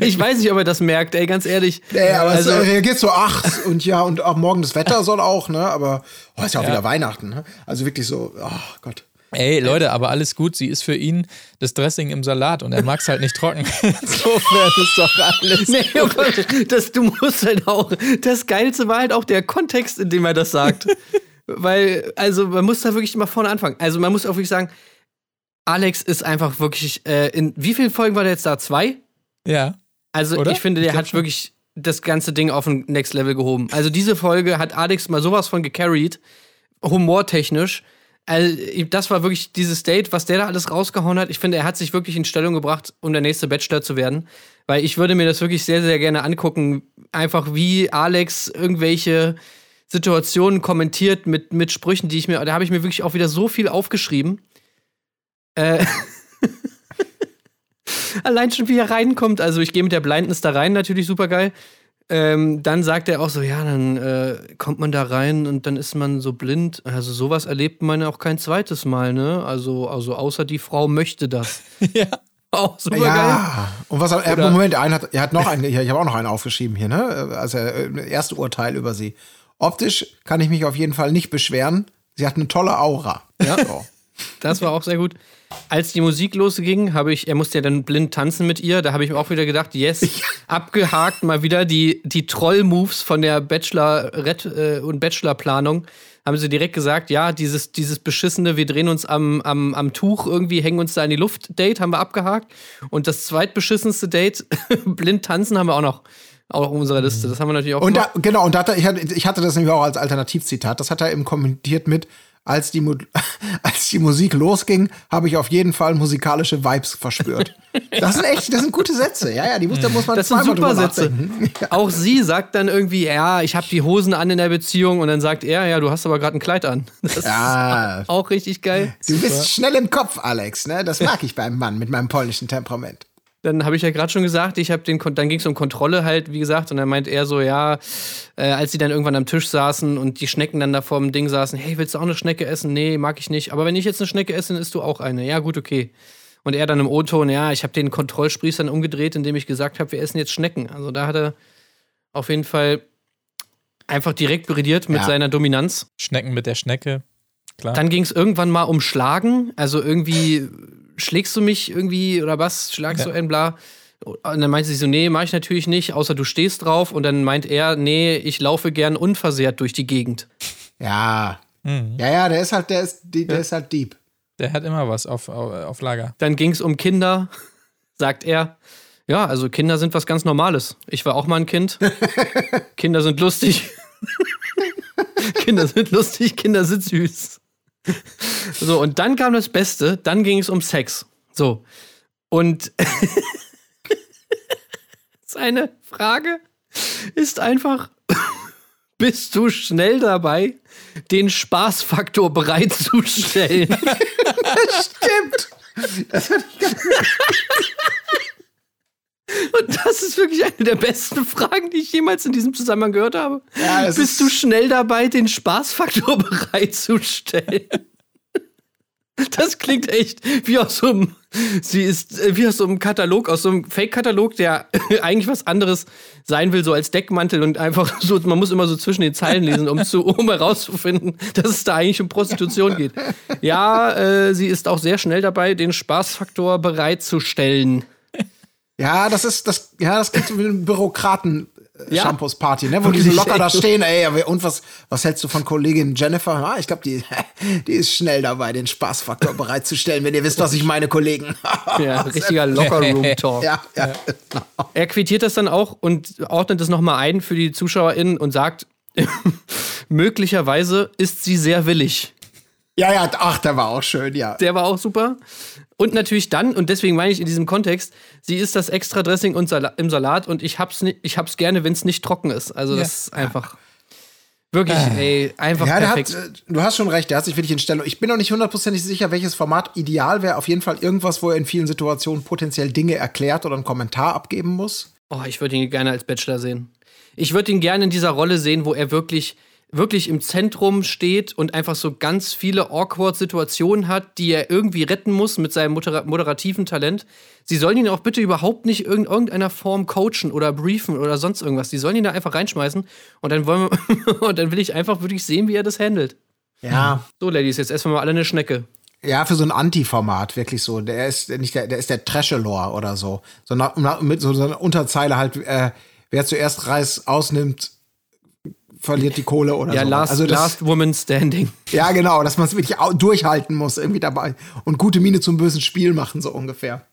A: Ich weiß nicht, ob er das merkt, ey, ganz ehrlich.
C: nee, aber
A: also,
C: es er reagiert so, ach, und ja, und auch morgen das Wetter soll auch, ne? Aber oh, ist ja auch
B: Ja.
C: wieder Weihnachten, ne? Also wirklich so, oh Gott.
B: Ey, Leute, aber alles gut. Sie ist für ihn das Dressing im Salat und er mag es halt nicht trocken. Insofern ist doch alles.
A: Nee, oh Gott, das, du musst halt auch. Das Geilste war halt auch der Kontext, in dem er das sagt. Weil, also, man muss da wirklich immer vorne anfangen. Also, man muss auch wirklich sagen, Alex ist einfach wirklich. Äh, in wie vielen Folgen war der jetzt da? Zwei?
B: Ja.
A: Also,
B: Oder?
A: ich finde,
B: Ich
A: der
B: glaub
A: hat
B: schon.
A: wirklich das ganze Ding auf ein Next Level gehoben. Also, diese Folge hat Alex mal sowas von gecarried, humortechnisch. Also, das war wirklich dieses Date, was der da alles rausgehauen hat. Ich finde, er hat sich wirklich in Stellung gebracht, um der nächste Bachelor zu werden. Weil ich würde mir das wirklich sehr, sehr gerne angucken. Einfach wie Alex irgendwelche Situationen kommentiert mit, mit Sprüchen, die ich mir. Da habe ich mir wirklich auch wieder so viel aufgeschrieben. Äh. Allein schon, wie er reinkommt. Also, ich gehe mit der Blindness da rein, natürlich super geil. Ähm, dann sagt er auch so: Ja, dann äh, kommt man da rein und dann ist man so blind. Also, sowas erlebt man ja auch kein zweites Mal, ne? Also, also außer die Frau möchte das.
B: Ja.
A: Auch super geil.
C: Ja, und was er,
A: Oder-
C: Moment, einen hat, er hat noch einen, ich habe auch noch einen aufgeschrieben hier, ne? Also äh, erste Urteil über sie. Optisch kann ich mich auf jeden Fall nicht beschweren. Sie hat eine tolle Aura.
A: Ja.
C: So.
A: Das war auch sehr gut. Als die Musik losging, habe ich, er musste ja dann blind tanzen mit ihr, da habe ich mir auch wieder gedacht, yes, abgehakt mal wieder die, die Troll-Moves von der Bachelorette äh, und Bachelorplanung. Haben sie direkt gesagt, ja, dieses, dieses beschissene, wir drehen uns am, am, am Tuch irgendwie, hängen uns da in die Luft, Date haben wir abgehakt. Und das zweitbeschissenste Date, blind tanzen, haben wir auch noch auch auf unserer Liste. Das haben wir natürlich auch
C: Und da, genau, und da, hat er- ich, hatte, ich hatte das nämlich auch als Alternativzitat. Das hat er eben kommentiert mit, als die, Mu- als die Musik losging, habe ich auf jeden Fall musikalische Vibes verspürt. Das sind echt, das sind gute Sätze. Ja, ja, die muss, da muss man
A: Das sind super Sätze. Auch sie sagt dann irgendwie, ja, ich habe die Hosen an in der Beziehung und dann sagt er, ja, du hast aber gerade ein Kleid an. Das
C: Ja,
A: ist auch richtig geil.
C: du bist schnell im Kopf, Alex, ne? Das mag ich beim Mann mit meinem polnischen Temperament.
A: Dann habe ich ja gerade schon gesagt, ich habe den, dann ging es um Kontrolle halt, wie gesagt, und dann meint er so, ja, äh, als sie dann irgendwann am Tisch saßen und die Schnecken dann da vor dem Ding saßen, hey, willst du auch eine Schnecke essen? Nee, mag ich nicht. Aber wenn ich jetzt eine Schnecke esse, dann isst du auch eine. Ja, gut, okay. Und er dann im O-Ton, ja, ich habe den Kontrollspieß dann umgedreht, indem ich gesagt habe, wir essen jetzt Schnecken. Also da hat er auf jeden Fall einfach direkt brilliert mit
C: Ja.
A: seiner Dominanz.
B: Schnecken mit der Schnecke. Klar.
A: Dann ging es irgendwann mal um Schlagen. Also irgendwie schlägst du mich irgendwie oder was? Schlagst
B: Ja.
A: du einen bla? Und dann meinte sie so, nee, mach ich natürlich nicht, außer du stehst drauf. Und dann meint er, nee, ich laufe gern unversehrt durch die Gegend.
C: Ja.
B: Mhm.
C: Ja, ja, der ist halt, der ist, der ist halt deep.
B: Der hat immer was auf, auf, auf Lager.
A: Dann ging es um Kinder, sagt er. Ja, also Kinder sind was ganz Normales. Ich war auch mal ein Kind. Kinder sind lustig. Kinder sind lustig, Kinder sind süß. So, und dann kam das Beste, dann ging es um Sex. So. Und seine Frage ist einfach: Bist du schnell dabei, den Spaßfaktor bereitzustellen?
C: Stimmt.
A: Und das ist wirklich eine der besten Fragen, die ich jemals in diesem Zusammenhang gehört habe.
C: Ja,
A: Bist
C: ist-
A: du schnell dabei, den Spaßfaktor bereitzustellen? Das klingt echt wie aus so einem, sie ist äh, wie aus so einem Katalog, aus so einem Fake-Katalog, der eigentlich was anderes sein will, so als Deckmantel und einfach so, man muss immer so zwischen den Zeilen lesen, um, zu, um herauszufinden, dass es da eigentlich um Prostitution geht. Ja, äh, sie ist auch sehr schnell dabei, den Spaßfaktor bereitzustellen.
C: Ja, das ist, das, ja, das klingt wie ein Bürokraten. äh,
A: Ja.
C: Shampoos Party, ne? Wo die so locker da stehen, ey, und was, was hältst du von Kollegin Jennifer? Ah, ich glaube, die, die ist schnell dabei, den Spaßfaktor bereitzustellen, wenn ihr wisst, was ich meine, Kollegen.
A: Ja, richtiger Locker-Room-Talk.
C: ja, ja, genau.
A: Er quittiert das dann auch und ordnet das nochmal ein für die ZuschauerInnen und sagt, möglicherweise ist sie sehr willig.
C: Ja, ja, ach, der war auch schön, ja.
A: Der war auch super. Und natürlich dann, und deswegen meine ich in diesem Kontext, sie ist das extra Dressing und im Salat und ich hab's, ni- ich hab's gerne, wenn es nicht trocken ist. Also das ist einfach wirklich, ey, einfach
C: Ja, der hat,
A: perfekt.
C: äh, du hast schon recht, der hat sich wirklich in Stellung. Ich bin noch nicht hundertprozentig sicher, welches Format ideal wäre. Auf jeden Fall irgendwas, wo er in vielen Situationen potenziell Dinge erklärt oder einen Kommentar abgeben muss.
A: Oh, ich würde ihn gerne als Bachelor sehen. Ich würde ihn gerne in dieser Rolle sehen, wo er wirklich, wirklich im Zentrum steht und einfach so ganz viele awkward Situationen hat, die er irgendwie retten muss mit seinem modera moderativen Talent. Sie sollen ihn auch bitte überhaupt nicht in irgendeiner Form coachen oder briefen oder sonst irgendwas. Die sollen ihn da einfach reinschmeißen und dann wollen wir, und dann will ich einfach wirklich sehen, wie er das handelt.
C: Ja.
A: So, Ladies, jetzt essen wir mal alle eine Schnecke.
C: Ja, für so ein Anti-Format, wirklich so. Der ist nicht der, der ist der Trashelor oder so. Sondern mit so, so einer Unterzeile halt, äh, wer zuerst Reis ausnimmt, verliert die Kohle oder
A: Ja,
C: so.
A: last,
C: also das,
A: last Woman Standing.
C: Ja, genau, dass man es wirklich durchhalten muss, irgendwie dabei. Und gute Miene zum bösen Spiel machen, so ungefähr.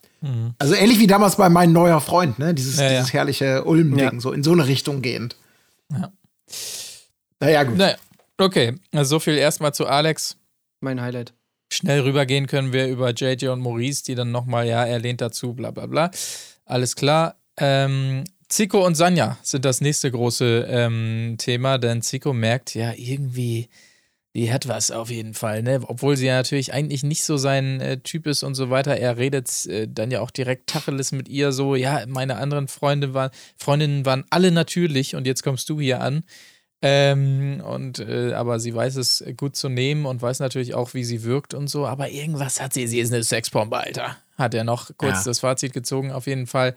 C: Also ähnlich wie damals bei meinem neuer Freund, ne? Dieses,
B: Ja, ja.
C: dieses herrliche Ulm-Ding,
A: Ja.
C: so in so eine Richtung gehend.
B: Ja.
C: Naja, gut.
B: Naja, okay. Also so viel erstmal zu Alex.
A: Mein Highlight.
B: Schnell rübergehen können wir über JJ und Maurice, die dann nochmal, ja, er lehnt dazu, bla bla bla. Alles klar. Ähm, Zico und Sanja sind das nächste große ähm, Thema, denn Zico merkt ja irgendwie, die hat was auf jeden Fall, ne? Obwohl sie ja natürlich eigentlich nicht so sein äh, Typ ist und so weiter. Er redet äh, dann ja auch direkt Tacheles mit ihr so, ja, meine anderen Freunde waren, Freundinnen waren alle natürlich und jetzt kommst du hier an. Ähm, und äh, aber sie weiß es gut zu nehmen und weiß natürlich auch, wie sie wirkt und so. Aber irgendwas hat sie. Sie ist eine Sexbombe, Alter. Hat er noch kurz
C: Ja.
B: das Fazit gezogen, auf jeden Fall.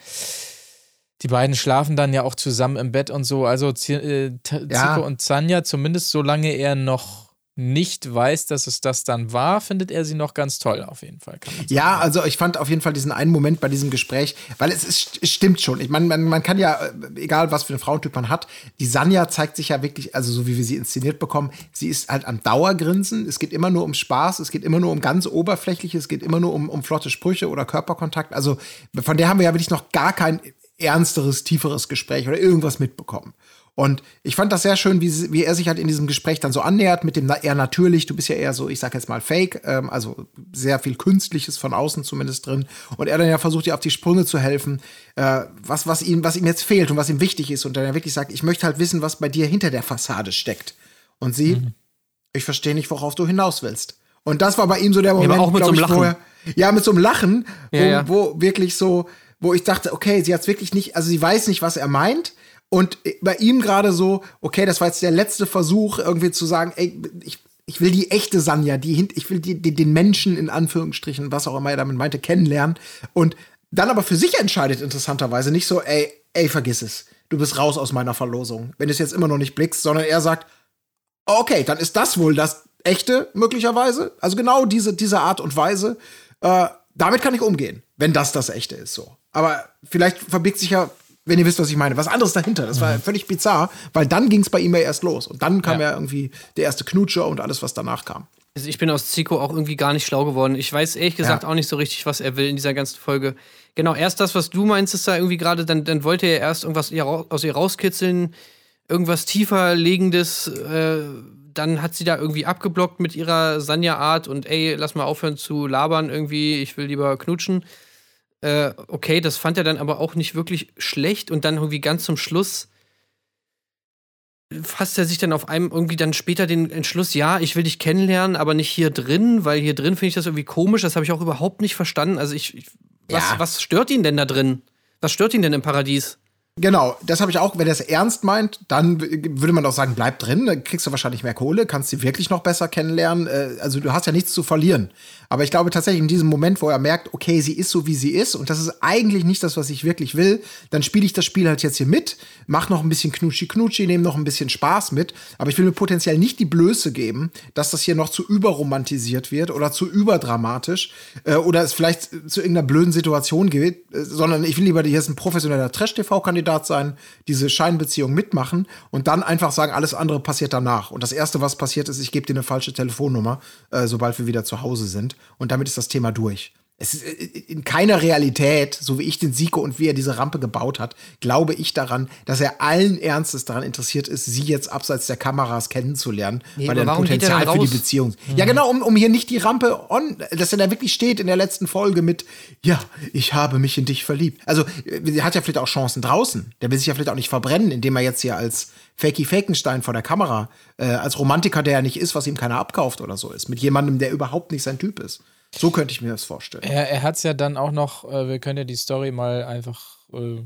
B: Die beiden schlafen dann ja auch zusammen im Bett und so. Also Z äh,
C: Ja.
B: Zico und Zanja, zumindest solange er noch nicht weiß, dass es das dann war, findet er sie noch ganz toll, auf jeden Fall.
C: Ja, also ich fand auf jeden Fall diesen einen Moment bei diesem Gespräch, weil es, ist, es stimmt schon. Ich meine, man, man kann ja, äh, egal was für einen Frauentyp man hat, die Sanja zeigt sich ja wirklich, also so wie wir sie inszeniert bekommen, sie ist halt am Dauergrinsen. Es geht immer nur um Spaß, es geht immer nur um ganz Oberflächliches, es geht immer nur um, um flotte Sprüche oder Körperkontakt. Also von der haben wir ja wirklich noch gar kein ernsteres, tieferes Gespräch oder irgendwas mitbekommen. Und ich fand das sehr schön, wie, wie er sich halt in diesem Gespräch dann so annähert, mit dem eher natürlich, du bist ja eher so, ich sag jetzt mal Fake, ähm, also sehr viel Künstliches von außen zumindest drin. Und er dann ja versucht, ihr auf die Sprünge zu helfen, äh, was, was, ihm, was ihm jetzt fehlt und was ihm wichtig ist. Und dann er wirklich sagt, ich möchte halt wissen, was bei dir hinter der Fassade steckt. Und sie, ich verstehe nicht, worauf du hinaus willst. Und das war bei ihm so der Moment,
A: aber auch mit so einem
C: ich, wo
A: Lachen.
C: er- ja, mit so einem Lachen, wo,
A: Ja, ja.
C: wo wirklich so, wo ich dachte, okay, sie hat wirklich nicht, also sie weiß nicht, was er meint. Und bei ihm gerade so, okay, das war jetzt der letzte Versuch, irgendwie zu sagen, ey, ich, ich will die echte Sanja, die ich will die, die, den Menschen in Anführungsstrichen, was auch immer er damit meinte, kennenlernen. Und dann aber für sich entscheidet, interessanterweise, nicht so, ey, ey, vergiss es. Du bist raus aus meiner Verlosung, wenn du es jetzt immer noch nicht blickst, sondern er sagt, okay, dann ist das wohl das echte, möglicherweise. Also genau diese, diese Art und Weise. Äh, damit kann ich umgehen, wenn das das echte ist, so. Aber vielleicht verbirgt sich ja, wenn ihr wisst, was ich meine, was anderes dahinter. Das war völlig bizarr, weil dann ging es bei ihm ja erst los. Und dann kam ja. irgendwie der erste Knutscher und alles, was danach kam.
A: Also ich bin aus Zico auch irgendwie gar nicht schlau geworden. Ich weiß ehrlich gesagt
C: Ja.
A: auch nicht so richtig, was er will in dieser ganzen Folge. Genau, erst das, was du meinst, ist da irgendwie gerade, dann, dann wollte er erst irgendwas aus ihr rauskitzeln, irgendwas tiefer legendes. Äh, dann hat sie da irgendwie abgeblockt mit ihrer Sanja-Art und ey, lass mal aufhören zu labern irgendwie, ich will lieber knutschen. Äh, okay, das fand er dann aber auch nicht wirklich schlecht und dann irgendwie ganz zum Schluss fasst er sich dann auf einem irgendwie dann später den Entschluss, ja, ich will dich kennenlernen, aber nicht hier drin, weil hier drin finde ich das irgendwie komisch. Das habe ich auch überhaupt nicht verstanden. Also ich, ich was,
C: Ja.
A: was stört ihn denn da drin? Was stört ihn denn im Paradies?
C: Genau, das habe ich auch, wenn er es ernst meint, dann würde man doch sagen, bleib drin, dann kriegst du wahrscheinlich mehr Kohle, kannst sie wirklich noch besser kennenlernen. Äh, Also du hast ja nichts zu verlieren. Aber ich glaube tatsächlich in diesem Moment, wo er merkt, okay, sie ist so, wie sie ist und das ist eigentlich nicht das, was ich wirklich will, dann spiele ich das Spiel halt jetzt hier mit, mach noch ein bisschen Knutschi-Knutschi, nehme noch ein bisschen Spaß mit, aber ich will mir potenziell nicht die Blöße geben, dass das hier noch zu überromantisiert wird oder zu überdramatisch äh, oder es vielleicht zu irgendeiner blöden Situation geht, äh, sondern ich will lieber, hier ist ein professioneller Trash-TV-Kandidat sein, diese Scheinbeziehung mitmachen und dann einfach sagen, alles andere passiert danach. Und das Erste, was passiert ist, ich gebe dir eine falsche Telefonnummer, äh, sobald wir wieder zu Hause sind. Und damit ist das Thema durch. Es ist äh, in keiner Realität, so wie ich den Siko und wie er diese Rampe gebaut hat, glaube ich daran, dass er allen Ernstes daran interessiert ist, sie jetzt abseits der Kameras kennenzulernen,
A: Nee,
C: weil er ein
A: er
C: Potenzial
A: dann
C: für die? Beziehung. Ja, genau, um, um hier nicht die Rampe on, dass er da wirklich steht in der letzten Folge mit, ja, ich habe mich in dich verliebt. Also, äh, er hat ja vielleicht auch Chancen draußen. Der will sich ja vielleicht auch nicht verbrennen, indem er jetzt hier als Fakey Fakenstein vor der Kamera, äh, als Romantiker, der ja nicht ist, was ihm keiner abkauft oder so ist, mit jemandem, der überhaupt nicht sein Typ ist. So könnte ich mir das vorstellen.
B: Er, er hat es ja dann auch noch, äh, wir können ja die Story mal einfach äh,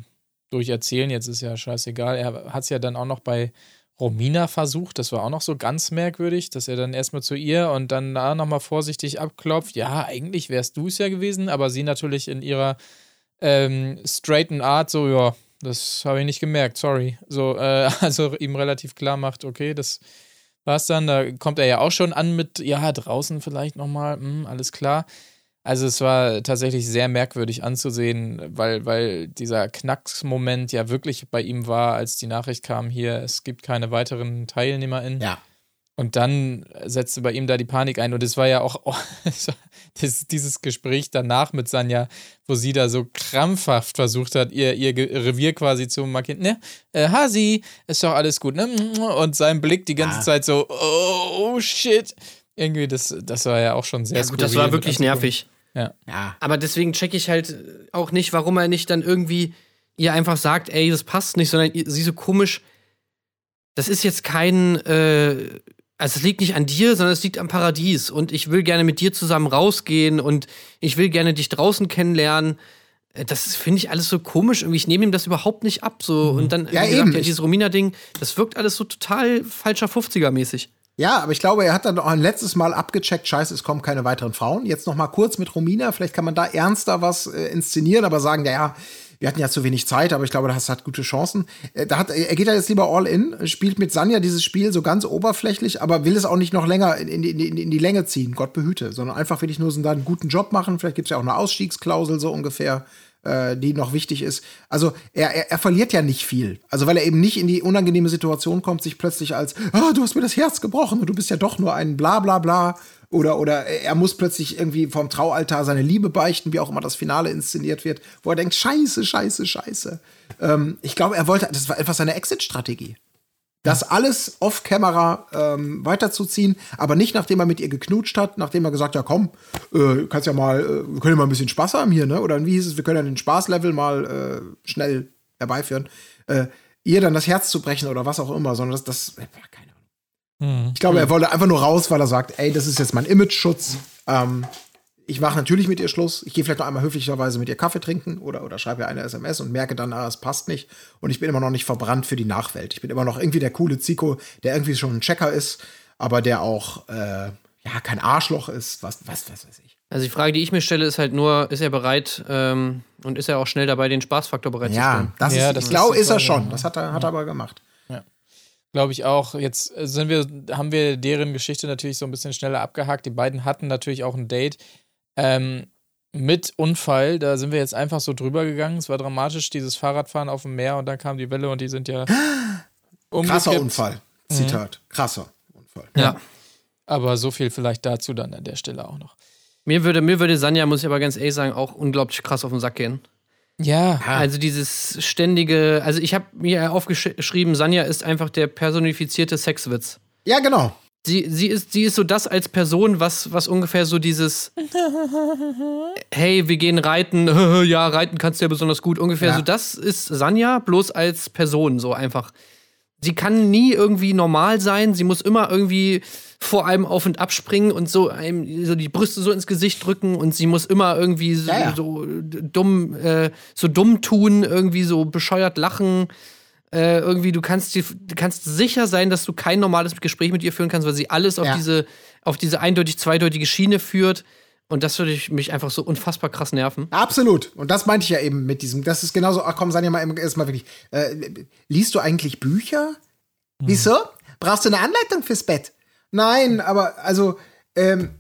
B: durcherzählen, jetzt ist ja scheißegal. Er hat es ja dann auch noch bei Romina versucht, das war auch noch so ganz merkwürdig, dass er dann erstmal zu ihr und dann da nochmal vorsichtig abklopft. Ja, eigentlich wärst du es ja gewesen, aber sie natürlich in ihrer ähm, straighten Art so, ja, das habe ich nicht gemerkt, sorry. So, äh, also ihm relativ klar macht, okay, das war's dann. Da kommt er ja auch schon an mit, ja, draußen vielleicht nochmal, hm, alles klar. Also es war tatsächlich sehr merkwürdig anzusehen, weil, weil dieser Knacksmoment ja wirklich bei ihm war, als die Nachricht kam, hier, es gibt keine weiteren TeilnehmerInnen.
C: Ja.
B: Und dann setzte bei ihm da die Panik ein. Und es war ja auch oh, das, dieses Gespräch danach mit Sanja, wo sie da so krampfhaft versucht hat, ihr, ihr Revier quasi zu markieren. Ne, äh, Hasi, ist doch alles gut, ne? Und sein Blick die ganze
C: Ah.
B: Zeit so, oh shit. Irgendwie, das, das war ja auch schon sehr
A: Ja, gut, das war wirklich
B: anzugucken.
A: nervig.
C: Ja.
A: Aber deswegen checke ich halt auch nicht, warum er nicht dann irgendwie ihr einfach sagt, ey, das passt nicht, sondern sie so komisch. Das ist jetzt kein, äh, also es liegt nicht an dir, sondern es liegt am Paradies. Und ich will gerne mit dir zusammen rausgehen und ich will gerne dich draußen kennenlernen. Äh, Das finde ich alles so komisch. Irgendwie, ich nehme ihm das überhaupt nicht ab. So. Und dann,
C: Ja,
A: gesagt,
C: eben.
A: ja, dieses Romina-Ding, das wirkt alles so total falscher 50er-mäßig.
C: Ja, aber ich glaube, er hat dann auch ein letztes Mal abgecheckt, scheiße, es kommen keine weiteren Frauen. Jetzt noch mal kurz mit Romina, vielleicht kann man da ernster was äh, inszenieren, aber sagen, ja, wir hatten ja zu wenig Zeit, aber ich glaube, das hat gute Chancen. Äh, da hat, er geht da jetzt lieber all in, spielt mit Sanja dieses Spiel so ganz oberflächlich, aber will es auch nicht noch länger in, in, die- in, in die Länge ziehen, Gott behüte, sondern einfach wirklich nur so einen guten Job machen. Vielleicht gibt es ja auch eine Ausstiegsklausel so ungefähr äh, die noch wichtig ist. Also er, er, er verliert ja nicht viel. Also weil er eben nicht in die unangenehme Situation kommt, sich plötzlich als, ah, du hast mir das Herz gebrochen und du bist ja doch nur ein bla bla bla. Oder, oder er muss plötzlich irgendwie vom Traualtar seine Liebe beichten, wie auch immer das Finale inszeniert wird, wo er denkt, scheiße, scheiße, scheiße. Ähm, ich glaube, er wollte, das war etwas seine Exit-Strategie. Das alles off-Camera ähm, weiterzuziehen, aber nicht nachdem er mit ihr geknutscht hat, nachdem er gesagt hat, ja komm, äh, kannst ja mal, äh, wir können ja mal ein bisschen Spaß haben hier, ne? Oder wie hieß es, wir können ja den Spaßlevel mal äh, schnell herbeiführen, äh, ihr dann das Herz zu brechen oder was auch immer, sondern das, das äh, keine Ahnung. Ich glaube, er wollte einfach nur raus, weil er sagt, ey, das ist jetzt mein Image-Schutz. Ähm, ich mache natürlich mit ihr Schluss. Ich gehe vielleicht noch einmal höflicherweise mit ihr Kaffee trinken oder, oder schreibe ihr eine SMS und merke dann, ah, es passt nicht. Und ich bin immer noch nicht verbrannt für die Nachwelt. Ich bin immer noch irgendwie der coole Zico, der irgendwie schon ein Checker ist, aber der auch, äh, ja, kein Arschloch ist, was, was, was weiß ich.
A: Also die Frage, die ich mir stelle, ist halt nur, ist er bereit ähm, und ist er auch schnell dabei, den Spaßfaktor bereitzustellen?
C: Ja, das
B: Ja,
C: ist,
B: das
C: ich
B: ist
C: glaube,
B: die
C: ist er schon. Das hat er, hat er aber gemacht.
B: Glaube ich auch. Jetzt sind wir, haben wir deren Geschichte natürlich so ein bisschen schneller abgehakt. Die beiden hatten natürlich auch ein Date ähm, mit Unfall. Da sind wir jetzt einfach so drüber gegangen. Es war dramatisch, dieses Fahrradfahren auf dem Meer und dann kam die Welle und die sind ja
C: Krasser
B: umgekippt.
C: Unfall. Zitat. Krasser Unfall.
A: Ja.
B: Aber so viel vielleicht dazu dann an der Stelle auch noch.
A: Mir würde, mir würde Sanja, muss ich aber ganz ehrlich sagen, auch unglaublich krass auf den Sack gehen.
B: Ja.
A: Also dieses ständige, also ich habe mir aufgeschrieben, Sanja ist einfach der personifizierte Sexwitz.
C: Ja, genau.
A: Sie, sie, ist, sie ist so das als Person, was, was ungefähr so dieses Hey, wir gehen reiten, ja, reiten kannst du ja besonders gut. Ungefähr
C: Ja.
A: so, das ist Sanja, bloß als Person, so einfach. Sie kann nie irgendwie normal sein, sie muss immer irgendwie vor einem auf und abspringen und so einem so die Brüste so ins Gesicht drücken und sie muss immer irgendwie so,
C: Ja, ja.
A: so dumm, äh, so dumm tun, irgendwie so bescheuert lachen. Äh, irgendwie, du kannst, dir, du kannst sicher sein, dass du kein normales Gespräch mit ihr führen kannst, weil sie alles auf
C: Ja.
A: diese, auf diese eindeutig zweideutige Schiene führt. Und das würde ich mich einfach so unfassbar krass nerven.
C: Absolut. Und das meinte ich ja eben mit diesem, das ist genauso, ach komm, sei ja mal erstmal wirklich, äh, liest du eigentlich Bücher? Wieso? Brauchst du eine Anleitung fürs Bett? Nein, aber also, ähm,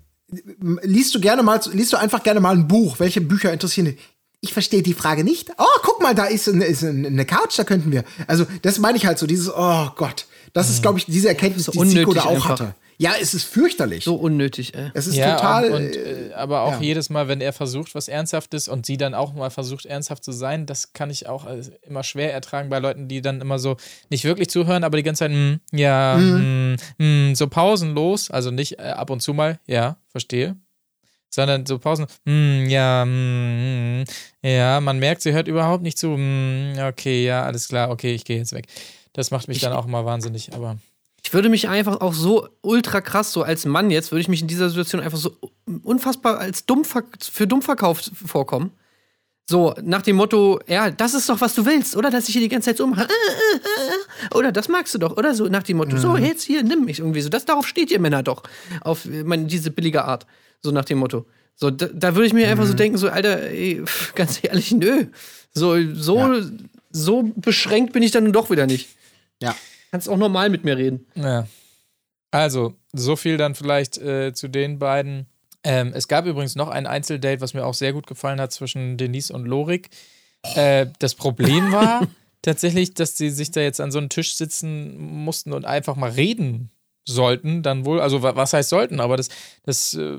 C: liest du gerne mal, liest du einfach gerne mal ein Buch? Welche Bücher interessieren dich? Ich verstehe die Frage nicht. Oh, guck mal, da ist eine, ist eine Couch, da könnten wir. Also, das meine ich halt so, dieses, oh Gott. Das ist, glaube ich, diese Erkenntnis,
A: So
C: die Zico da
A: unnötig
C: auch
A: einfach.
C: hatte. Ja, es ist fürchterlich.
A: So unnötig, ey.
C: Es ist
B: ja,
C: total.
B: und,
C: äh,
B: äh, aber auch
C: ja.
B: jedes Mal, wenn er versucht, was Ernsthaftes und sie dann auch mal versucht, ernsthaft zu sein, das kann ich auch äh, immer schwer ertragen bei Leuten, die dann immer so nicht wirklich zuhören, aber die ganze Zeit, mm, ja,
C: Mhm.
B: mm, mm, so pausenlos, also nicht äh, ab und zu mal, ja, verstehe, sondern so Pausen, mm, ja, mm, ja, man merkt, sie hört überhaupt nicht zu, mm, okay, ja, alles klar, okay, ich gehe jetzt weg. Das macht mich
A: Ich-
B: dann auch immer wahnsinnig, aber
A: Ich würde mich einfach auch so ultra krass, so als Mann jetzt, würde ich mich in dieser Situation einfach so unfassbar als dumm für dumm verkauft vorkommen. So, nach dem Motto, ja, das ist doch, was du willst, oder? Dass ich hier die ganze Zeit so umhaue. Oder das magst du doch, oder? So nach dem Motto, so, jetzt hier, nimm mich irgendwie so. Das, darauf steht ihr Männer doch. Auf äh, meine, diese billige Art. So nach dem Motto. So, da, da würde ich mir einfach so denken, so, Alter, ey, pff, ganz ehrlich, nö. So, so,
C: Ja.
A: so beschränkt bin ich dann doch wieder nicht.
C: ja.
A: Kannst auch normal mit mir reden.
B: Ja. Also, so viel dann vielleicht äh, zu den beiden. Ähm, es gab übrigens noch ein Einzeldate, was mir auch sehr gut gefallen hat zwischen Denise und Lorik. Äh, das Problem war tatsächlich, dass sie sich da jetzt an so einen Tisch sitzen mussten und einfach mal reden sollten. Dann wohl, also wa- was heißt sollten, aber das, das äh,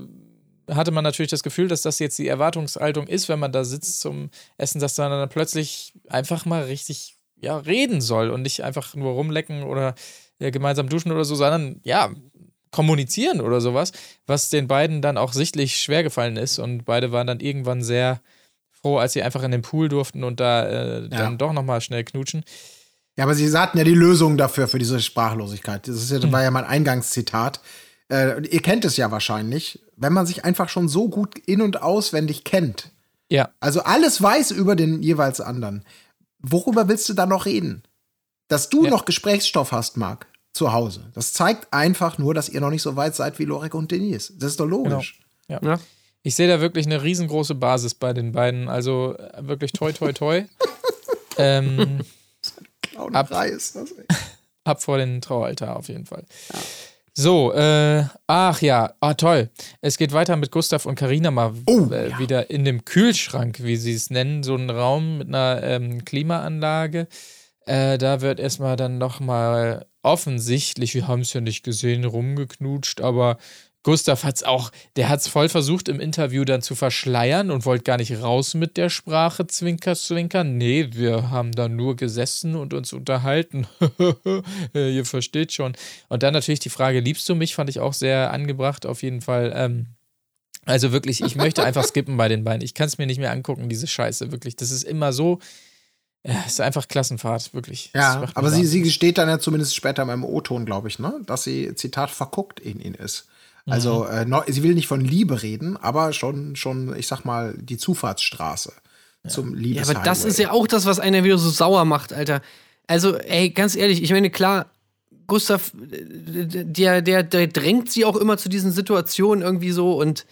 B: hatte man natürlich das Gefühl, dass das jetzt die Erwartungshaltung ist, wenn man da sitzt zum Essen, dass man dann plötzlich einfach mal richtig ja, reden soll und nicht einfach nur rumlecken oder ja, gemeinsam duschen oder so, sondern ja, kommunizieren oder sowas, was den beiden dann auch sichtlich schwer gefallen ist und beide waren dann irgendwann sehr froh, als sie einfach in den Pool durften und da äh, dann doch nochmal schnell knutschen.
C: Ja, aber sie hatten ja die Lösung dafür, für diese Sprachlosigkeit. Das ist ja, war ja mein Eingangszitat. Äh, ihr kennt es ja wahrscheinlich, wenn man sich einfach schon so gut in- und auswendig kennt.
B: Ja,
C: Also alles weiß über den jeweils anderen. Worüber willst du da noch reden? Dass du
B: Ja.
C: noch Gesprächsstoff hast, Marc, zu Hause. Das zeigt einfach nur, dass ihr noch nicht so weit seid wie Lorek und Denise. Das ist doch logisch.
B: ja.
A: Ja.
B: Ich sehe da wirklich eine riesengroße Basis bei den beiden. Also äh, wirklich toi, toi, toi. ähm, Ab-
C: ist das. ey.
B: ab vor den Traualtar auf jeden Fall. So, äh, ach ja, ah toll. Es geht weiter mit Gustav und Karina mal
C: Oh,
B: äh,
C: ja.
B: wieder in dem Kühlschrank, wie sie es nennen, so ein Raum mit einer ähm, Klimaanlage. Äh, da wird erstmal dann nochmal offensichtlich, wir haben es ja nicht gesehen, rumgeknutscht, aber Gustav hat es auch, der hat es voll versucht im Interview dann zu verschleiern und wollte gar nicht raus mit der Sprache, Zwinker, Zwinker. Nee, wir haben da nur gesessen und uns unterhalten. Äh, Ihr versteht schon. Und dann natürlich die Frage, liebst du mich, fand ich auch sehr angebracht, auf jeden Fall. Ähm, also wirklich, ich möchte einfach skippen bei den beiden. Ich kann es mir nicht mehr angucken, diese Scheiße, wirklich. Das ist immer so, ja, ist einfach Klassenfahrt, wirklich.
C: Ja, aber sie, sie gesteht dann ja zumindest später im O-Ton, glaube ich, ne? dass sie, Zitat, verguckt in ihn ist. Also,
B: Mhm.
C: äh, sie will nicht von Liebe reden, aber schon, schon, ich sag mal, die Zufahrtsstraße zum
A: Ja,
C: Liebes
A: aber das ist ja auch das, was einer wieder so sauer macht, Alter. Also, ey, ganz ehrlich, ich meine, klar, Gustav, äh, der, der, der drängt sie auch immer zu diesen Situationen irgendwie so und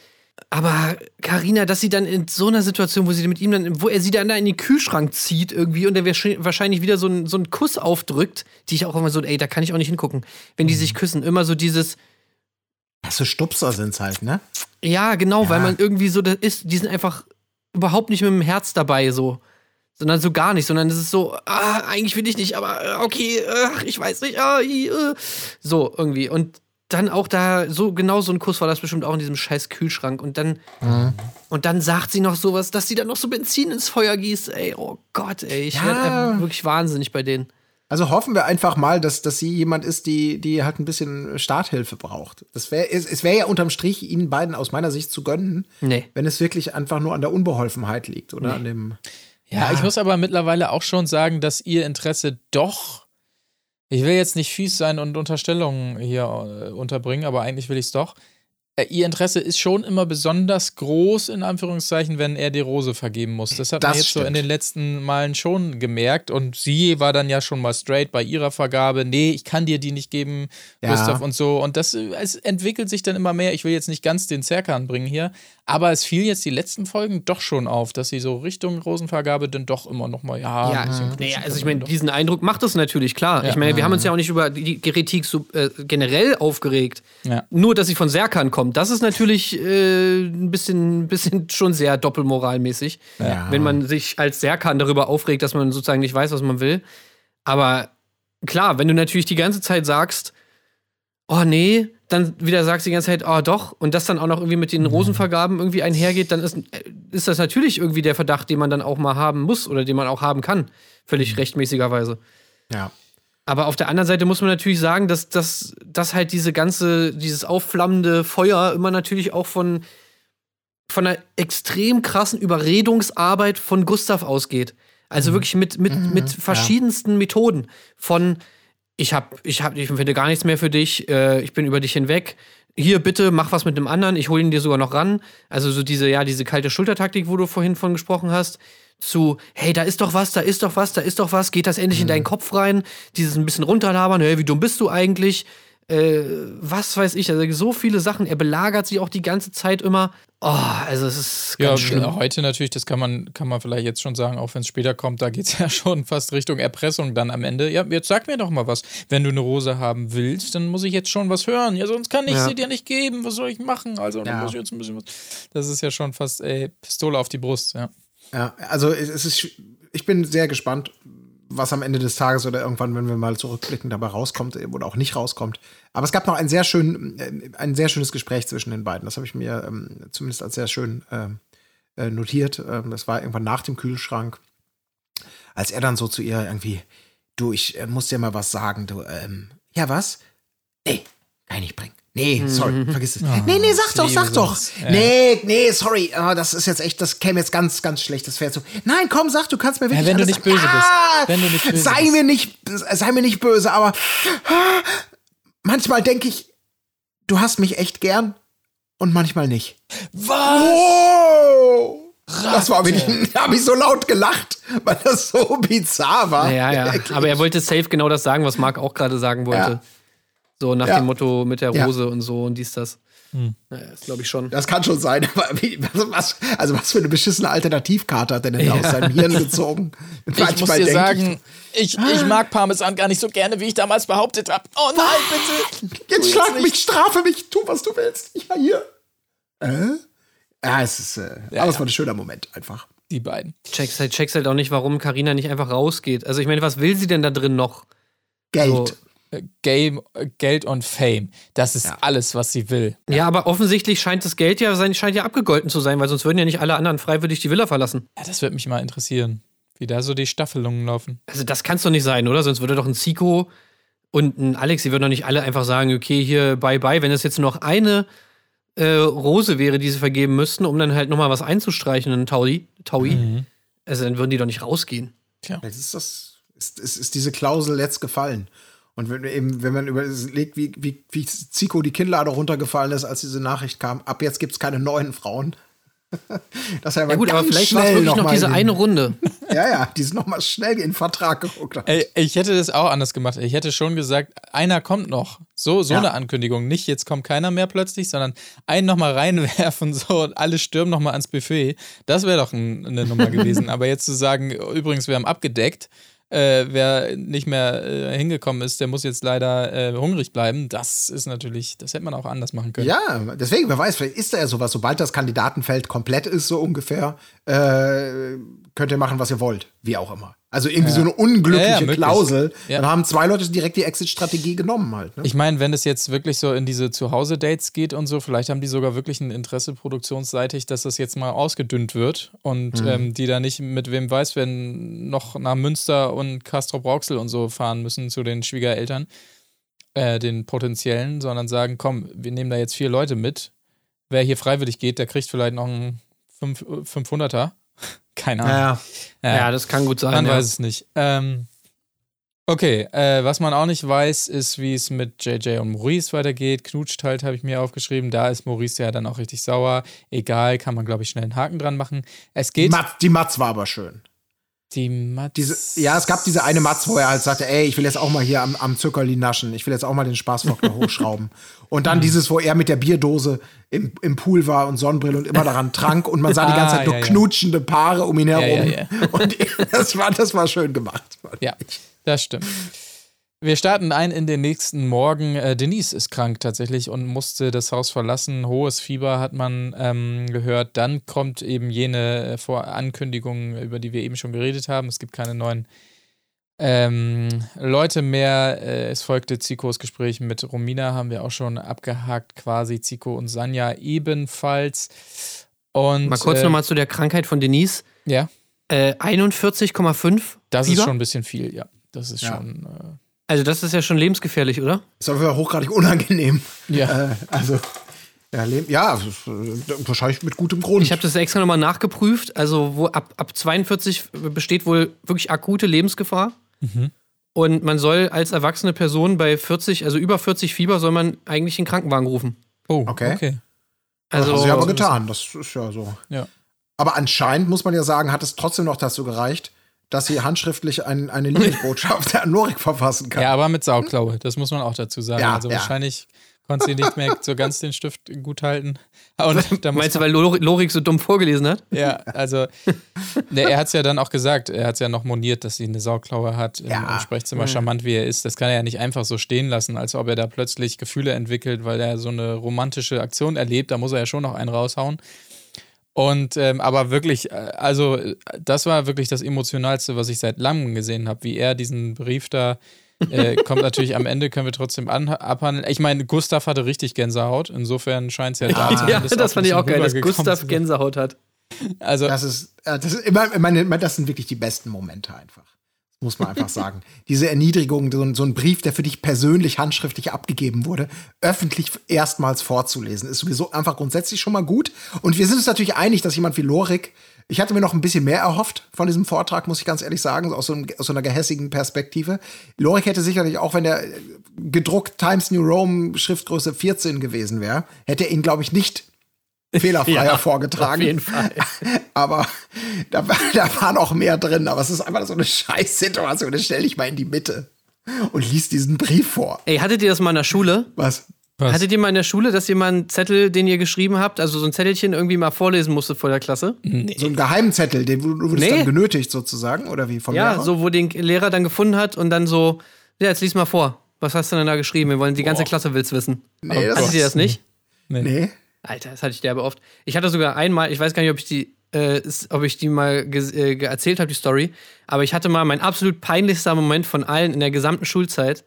A: aber Karina, dass sie dann in so einer Situation, wo sie mit ihm dann, wo er sie dann da in den Kühlschrank zieht irgendwie und wahrsch- wahrscheinlich wieder so einen so einen Kuss aufdrückt, die ich auch immer so, ey, da kann ich auch nicht hingucken, wenn die sich küssen, immer so dieses,
C: für Stupser sind's halt, ne?
A: ja, genau,
C: Ja.
A: weil man irgendwie so das ist, die sind einfach überhaupt nicht mit dem Herz dabei so. Sondern so gar nicht, sondern es ist so, ah, eigentlich will ich nicht, aber äh, okay, ach, ich weiß nicht, ah, i, äh. so irgendwie. Und dann auch da, so genau so ein Kuss war das bestimmt auch in diesem scheiß Kühlschrank. Und dann, und dann sagt sie noch sowas, dass sie dann noch so Benzin ins Feuer gießt. Ey, oh Gott, ey, ich
C: Ja.
A: werde wirklich wahnsinnig bei denen.
C: Also hoffen wir einfach mal, dass, dass sie jemand ist, die, die halt ein bisschen Starthilfe braucht. Das wär, es, es wäre ja unterm Strich ihnen beiden aus meiner Sicht zu gönnen,
A: Nee.
C: wenn es wirklich einfach nur an der Unbeholfenheit liegt oder an dem.
B: Ja, ich muss aber mittlerweile auch schon sagen, dass ihr Interesse doch. Ich will jetzt nicht fies sein und Unterstellungen hier äh, unterbringen, aber eigentlich will ich es doch. Äh, ihr Interesse ist schon immer besonders groß, in Anführungszeichen, wenn er die Rose vergeben muss. Das hat man
C: Das
B: jetzt so in
C: stimmt.
B: den letzten Malen schon gemerkt. Und sie war dann ja schon mal straight bei ihrer Vergabe. Nee, ich kann dir die nicht geben,
C: Ja.
B: Gustav und so. Und das äh, es entwickelt sich dann immer mehr. Ich will jetzt nicht ganz den Zerkan bringen hier, aber es fiel jetzt die letzten Folgen doch schon auf, dass sie so Richtung Rosenvergabe dann doch immer noch mal, ja, bisschen
A: Ja, naja, also ich meine, diesen Eindruck macht es natürlich, klar.
B: Ja.
A: Ich meine, wir haben uns ja auch nicht über die Kritik so, äh, generell aufgeregt.
B: Ja.
A: Nur, dass sie von Serkan kommt. Das ist natürlich äh, ein bisschen, bisschen schon sehr doppelmoralmäßig.
C: Ja.
A: Wenn man sich als Serkan darüber aufregt, dass man sozusagen nicht weiß, was man will. Aber klar, wenn du natürlich die ganze Zeit sagst, oh nee, dann wieder sagst du die ganze Zeit, oh doch, und das dann auch noch irgendwie mit den Rosenvergaben irgendwie einhergeht, dann ist, ist das natürlich irgendwie der Verdacht, den man dann auch mal haben muss oder den man auch haben kann. Völlig rechtmäßigerweise.
C: Ja.
A: Aber auf der anderen Seite muss man natürlich sagen, dass, dass, dass halt diese ganze, dieses aufflammende Feuer immer natürlich auch von, von einer extrem krassen Überredungsarbeit von Gustav ausgeht. Also wirklich mit, mit, mit verschiedensten Methoden. Von ich hab, ich hab, ich finde gar nichts mehr für dich, äh, ich bin über dich hinweg. Hier, bitte, mach was mit dem anderen, ich hole ihn dir sogar noch ran. Also so diese, ja, diese kalte Schultertaktik, wo du vorhin von gesprochen hast, zu, hey, da ist doch was, da ist doch was, da ist doch was, geht das endlich in deinen Kopf rein? Dieses ein bisschen runterlabern, hey, wie dumm bist du eigentlich? Äh, was weiß ich, also so viele Sachen. Er belagert sie auch die ganze Zeit immer. Oh, also es ist
B: Ja,
A: ganz schlimm.
B: heute natürlich, das kann man, kann man vielleicht jetzt schon sagen, auch wenn es später kommt, da geht es ja schon fast Richtung Erpressung dann am Ende. Ja, jetzt sag mir doch mal was. Wenn du eine Rose haben willst, dann muss ich jetzt schon was hören. Ja, sonst kann ich
A: Ja.
B: sie dir nicht geben. Was soll ich machen? Also, dann
C: Ja.
B: muss ich jetzt ein bisschen was. Das ist ja schon fast, ey, Pistole auf die Brust, ja.
C: Ja, also es ist, ich bin sehr gespannt, was am Ende des Tages oder irgendwann, wenn wir mal zurückblicken, dabei rauskommt oder auch nicht rauskommt. Aber es gab noch ein sehr schön, äh, ein sehr schönes Gespräch zwischen den beiden. Das habe ich mir ähm, zumindest als sehr schön ähm, äh, notiert. Ähm, das war irgendwann nach dem Kühlschrank, als er dann so zu ihr irgendwie, du, ich äh, muss dir mal was sagen, du, ähm, ja was? Nee, kann ich nicht bringen. Nee, sorry, vergiss es. nee, nee, sag doch, sag doch.
B: Ja.
C: Nee, nee, sorry. Ah, das ist jetzt echt, das käme jetzt ganz, ganz schlecht. Das wäre so. Nein, komm, sag, du kannst mir wirklich
B: wenn du nicht böse bist.
C: Ja,
B: Wenn du nicht böse
C: sei
B: bist.
C: mir nicht, sei mir nicht böse, aber ah, manchmal denke ich, du hast mich echt gern und manchmal nicht. Wow! Das war wirklich, da habe ich so laut gelacht, weil das so bizarr war.
A: Ja, ja.
C: Wirklich.
A: Aber er wollte safe genau das sagen, was Marc auch gerade sagen wollte.
C: Ja.
A: So nach
C: Ja.
A: dem Motto mit der
C: Ja.
A: Rose und so und dies, das.
B: Hm.
A: Naja, das glaube ich schon.
C: Das kann schon sein, aber wie, was, also was für eine beschissene Alternativkarte hat er denn da aus seinem Hirn gezogen?
B: Ich muss dir sagen, ich, ich mag Parmesan gar nicht so gerne, wie ich damals behauptet habe. Oh nein, bitte.
C: jetzt schlag mich, strafe mich, tu, was du willst. Ja, hier. Äh? Ja, es ist, äh, aber es war ein schöner Moment einfach.
B: Die beiden.
A: Checkst halt, checkst halt auch nicht, warum Karina nicht einfach rausgeht. Also ich meine, was will sie denn da drin noch?
C: Geld.
A: So.
B: Game, Geld und Fame. Das ist alles, was sie will.
A: Ja, aber offensichtlich scheint das Geld ja sein, scheint ja abgegolten zu sein, weil sonst würden ja nicht alle anderen freiwillig die Villa verlassen.
B: Ja, das würde mich mal interessieren, wie da so die Staffelungen laufen.
A: Also das kann es doch nicht sein, oder? Sonst würde doch ein Zico und ein Alex, die würden doch nicht alle einfach sagen, okay, hier bye bye, wenn es jetzt nur noch eine äh, Rose wäre, die sie vergeben müssten, um dann halt nochmal was einzustreichen, ein Taui, Taui. Also dann würden die doch nicht rausgehen.
C: Jetzt ist das, ist, ist, ist diese Klausel jetzt gefallen. Und wenn, eben, wenn man überlegt, wie, wie, wie Zico die Kinnlade runtergefallen ist, als diese Nachricht kam, ab jetzt gibt es keine neuen Frauen. das ja,
A: Ja gut, aber vielleicht war es wirklich noch diese eine Runde.
C: Ja, ja, die ist noch mal schnell in den Vertrag geguckt. hat.
B: Ey, ich hätte das auch anders gemacht. Ich hätte schon gesagt, einer kommt noch. So, so
C: Ja.
B: eine Ankündigung. Nicht, jetzt kommt keiner mehr plötzlich, sondern einen nochmal reinwerfen, so und alle stürmen nochmal ans Buffet. Das wäre doch ein, eine Nummer gewesen. Aber jetzt zu sagen, übrigens, wir haben abgedeckt, äh, wer nicht mehr äh, hingekommen ist, der muss jetzt leider äh, hungrig bleiben. Das ist natürlich, das hätte man auch anders machen können.
C: Ja, deswegen, wer weiß, vielleicht ist da ja sowas. Sobald das Kandidatenfeld komplett ist, so ungefähr, äh, könnt ihr machen, was ihr wollt. Wie auch immer. Also irgendwie so eine unglückliche
B: Ja, ja.
C: Klausel.
B: Ja.
C: Dann haben zwei Leute direkt die Exit-Strategie genommen halt. Ne?
B: Ich meine, wenn es jetzt wirklich so in diese Zuhause-Dates geht und so, vielleicht haben die sogar wirklich ein Interesse produktionsseitig, dass das jetzt mal ausgedünnt wird und
C: Mhm.
B: ähm, die da nicht mit wem weiß, wenn noch nach Münster und Castrop Rauxel und so fahren müssen zu den Schwiegereltern, äh, den potenziellen, sondern sagen, komm, wir nehmen da jetzt vier Leute mit. Wer hier freiwillig geht, der kriegt vielleicht noch einen fünf- 500er. Keine Ahnung.
C: ja.
A: Ja, das kann gut sein.
B: Man
A: ja.
B: weiß es nicht. Ähm, Okay, äh, was man auch nicht weiß, ist, wie es mit JJ und Maurice weitergeht. Knutscht halt, habe ich mir aufgeschrieben. Da ist Maurice ja dann auch richtig sauer. Egal, kann man, glaube ich, schnell einen Haken dran machen. Es geht.
C: Mat, die Matz war aber schön.
B: Die Mats.
C: Diese, ja, es gab diese eine Matz, wo er halt sagte, ey, ich will jetzt auch mal hier am, am Zuckerli naschen. Ich will jetzt auch mal den Spaßfaktor hochschrauben. Und dann dieses, wo er mit der Bierdose im, im Pool war und Sonnenbrille und immer daran trank und man sah die ganze
B: Ah,
C: Zeit nur
B: ja, ja.
C: knutschende Paare um ihn herum.
B: ja,
C: Und das war, das war schön gemacht.
B: Ja, das stimmt. Wir starten ein in den nächsten Morgen. Äh, Denise ist krank tatsächlich und musste das Haus verlassen. Hohes Fieber hat man ähm, gehört. Dann kommt eben jene äh, Vor Ankündigung, über die wir eben schon geredet haben. Es gibt keine neuen ähm, Leute mehr. Äh, es folgte Zikos Gespräch mit Romina, haben wir auch schon abgehakt quasi. Zico und Sanja ebenfalls. Und,
A: Mal kurz
B: äh,
A: nochmal zu der Krankheit von Denise.
B: Ja,
A: Äh, 41,5.
B: das ist
A: Fieber?
B: schon ein bisschen viel, ja. Das ist
C: Ja.
B: schon.
A: Also, das ist ja schon lebensgefährlich, oder?
C: Ist auf jeden Fall hochgradig unangenehm.
B: ja.
C: Äh, also, ja, ja, äh, wahrscheinlich mit gutem Grund.
A: Ich habe das extra nochmal nachgeprüft. Also, wo ab, ab 42 besteht wohl wirklich akute Lebensgefahr. Und man soll als erwachsene Person bei 40, also über 40 Fieber, soll man eigentlich den Krankenwagen rufen.
B: Oh,
C: Okay.
B: okay.
C: das
A: Also,
C: haben sie aber getan. Das ist ja so.
B: Ja.
C: Aber anscheinend muss man ja sagen, hat es trotzdem noch dazu gereicht, dass sie handschriftlich ein, eine Liebesbotschaft an Norik verfassen kann.
B: Ja, aber mit Sauklaue, das muss man auch dazu sagen.
C: Ja,
B: also
C: ja.
B: wahrscheinlich konnte sie nicht mehr so ganz den Stift gut halten. Und
A: meinst du, weil Lor- Lorik so dumm vorgelesen hat?
B: ja, also ne, er hat es ja dann auch gesagt, er hat es ja noch moniert, dass sie eine Sauklaue hat im,
C: Ja.
B: im Sprechzimmer, charmant wie er ist. Das kann er ja nicht einfach so stehen lassen, als ob er da plötzlich Gefühle entwickelt, weil er so eine romantische Aktion erlebt. Da muss er ja schon noch einen raushauen. Und ähm, aber wirklich, äh, also äh, das war wirklich das Emotionalste, was ich seit langem gesehen habe, wie er diesen Brief da äh, kommt natürlich am Ende, können wir trotzdem an, abhandeln. Ich meine, Gustav hatte richtig Gänsehaut, insofern scheint es ja da
A: Ja, das
B: auch
A: fand ich
B: ein
A: auch
B: bisschen
A: geil, dass Gustav. Gänsehaut hat.
B: Also,
C: Das ist, äh, das ist immer, ich meine, das sind wirklich die besten Momente einfach. Muss man einfach sagen. Diese Erniedrigung, so, ein- so ein Brief, der für dich persönlich handschriftlich abgegeben wurde, öffentlich erstmals vorzulesen, ist sowieso einfach grundsätzlich schon mal gut. Und wir sind uns natürlich einig, dass jemand wie Lorik, ich hatte mir noch ein bisschen mehr erhofft von diesem Vortrag, muss ich ganz ehrlich sagen, aus so, einem, aus so einer gehässigen Perspektive. Lorik hätte sicherlich auch, wenn der äh, gedruckt Times New Roman Schriftgröße 14 gewesen wäre, hätte er ihn, glaube ich, nicht fehlerfreier
A: Ja,
C: vorgetragen.
A: Auf jeden Fall.
C: Aber da, war- da war noch mehr drin. Aber es ist einfach so eine Scheißsituation. Das stell dich mal in die Mitte und lies diesen Brief vor.
A: Ey, hattet ihr das mal in der Schule?
C: Was?
B: was?
A: Hattet ihr mal in der Schule, dass ihr mal einen Zettel, den ihr geschrieben habt, also so ein Zettelchen irgendwie mal vorlesen musstet vor der Klasse?
C: So ein Geheimzettel, den du wurdest
A: Nee.
C: dann genötigt sozusagen? Oder wie? Vom
A: Ja,
C: Lehrer?
A: so wo den Lehrer dann gefunden hat und dann so, ja, jetzt lies mal vor. Was hast du denn da geschrieben? Wir wollen, die ganze Klasse will's wissen.
C: Nee, das
A: Hattet ihr das nicht?
C: Nee.
A: Alter, das hatte ich derbe oft. Ich hatte sogar einmal, ich weiß gar nicht, ob ich die, äh, ob ich die mal äh, erzählt habe, die Story, aber ich hatte mal mein absolut peinlichster Moment von allen in der gesamten Schulzeit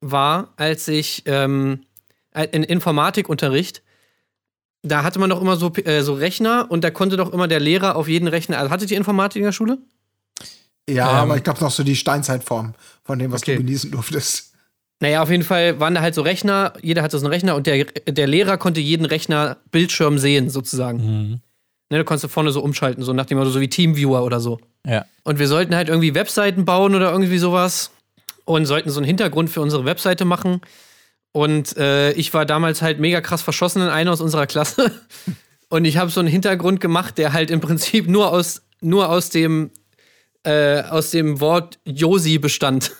A: war, als ich ähm, in Informatikunterricht, da hatte man doch immer so, äh, so Rechner und da konnte doch immer der Lehrer auf jeden Rechner. Also hattet ihr Informatik in der Schule?
C: Ja,
B: Ähm.
C: aber ich glaube noch so die Steinzeitform von dem, was
A: Okay.
C: du genießen durftest.
A: Naja, auf jeden Fall waren da halt so Rechner, jeder hatte so einen Rechner und der, der Lehrer konnte jeden Rechner Bildschirm sehen, sozusagen.
B: Mhm.
A: Ne, du konntest vorne so umschalten, so nach dem Motto, so wie Teamviewer oder so.
B: Ja.
A: Und wir sollten halt irgendwie Webseiten bauen oder irgendwie sowas und sollten so einen Hintergrund für unsere Webseite machen. Und äh, ich war damals halt mega krass verschossen in einer aus unserer Klasse. Und ich habe so einen Hintergrund gemacht, der halt im Prinzip nur aus, nur aus dem, äh, aus dem Wort Josi bestand.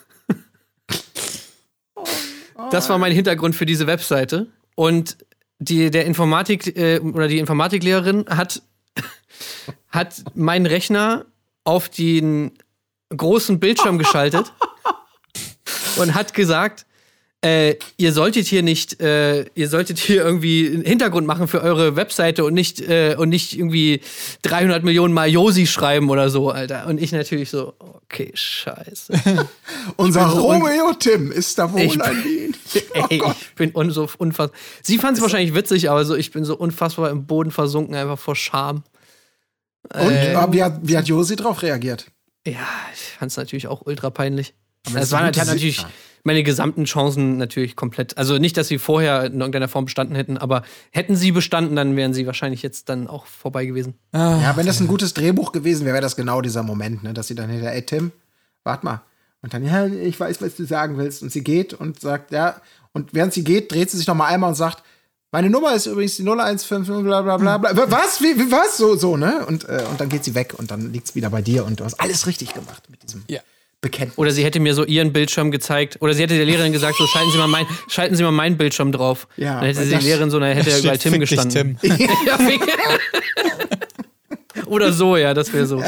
A: Das war mein Hintergrund für diese Webseite. Und die, der Informatik äh, oder die Informatiklehrerin hat, hat meinen Rechner auf den großen Bildschirm geschaltet und hat gesagt, äh, ihr solltet hier nicht, äh, ihr solltet hier irgendwie einen Hintergrund machen für eure Webseite und nicht, äh, und nicht irgendwie 300 Millionen Mal Josi schreiben oder so, Alter. Und ich natürlich so, okay, scheiße.
C: Unser
A: bin so
C: Romeo Tim ist da wohl
A: Ich-
C: ein Wien.
A: Ey, ich bin un so unfassbar. Sie fand es wahrscheinlich witzig, aber so, ich bin so unfassbar im Boden versunken, einfach vor Scham.
C: Und
A: Äh,
C: äh, wie, hat, wie hat Josi drauf reagiert?
A: Ja, ich fand es natürlich auch ultra peinlich.
C: Aber das
A: Es
C: ist
A: hat natürlich
C: Sicht-
A: meine gesamten Chancen natürlich komplett. Also nicht, dass sie vorher in irgendeiner Form bestanden hätten, aber hätten sie bestanden, dann wären sie wahrscheinlich jetzt dann auch vorbei gewesen.
B: Ah,
C: Ja, wenn das ein gutes Drehbuch gewesen wäre, wäre das genau dieser Moment, ne? dass sie dann hinter, ey Tim, warte mal, Und dann, ja, ich weiß, was du sagen willst. Und sie geht und sagt, ja. Und während sie geht, dreht sie sich noch mal einmal und sagt, meine Nummer ist übrigens die 015, bla bla bla bla. Was? Wie, wie was? So, so, ne? Und, äh, und dann geht sie weg und dann liegt es wieder bei dir und du hast alles richtig gemacht mit diesem
B: Ja.
C: Bekenntnis.
A: Oder sie hätte mir so ihren Bildschirm gezeigt. Oder sie hätte der Lehrerin gesagt, so schalten Sie mal, mein, schalten Sie mal meinen Bildschirm drauf.
C: Ja,
A: dann hätte sie die Lehrerin so, dann hätte ja überall Tim gestanden.
B: Tim.
A: Ja, Oder so, ja, das wäre so.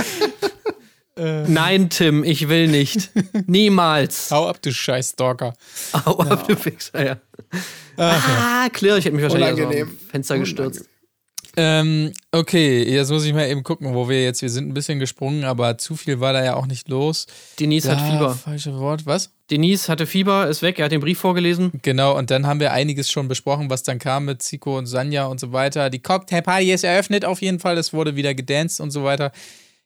A: Nein, Tim, ich will nicht. Niemals.
B: Hau ab, du scheiß Stalker.
A: Au ab, du Fixer, ja. Ah, klar, ich hätte mich wahrscheinlich aus dem
C: Unangenehm.
A: Fenster gestürzt.
B: Ähm, okay, jetzt muss ich mal eben gucken, wo wir jetzt, wir sind ein bisschen gesprungen, aber zu viel war da ja auch nicht los.
A: Denise hat
B: Ja,
A: Fieber.
B: Falsche Wort, was?
A: Denise hatte Fieber, ist weg, er hat den Brief vorgelesen.
B: Genau, und dann haben wir einiges schon besprochen, was dann kam mit Zico und Sanja und so weiter. Die Cocktailparty ist eröffnet auf jeden Fall, es wurde wieder gedanced und so weiter.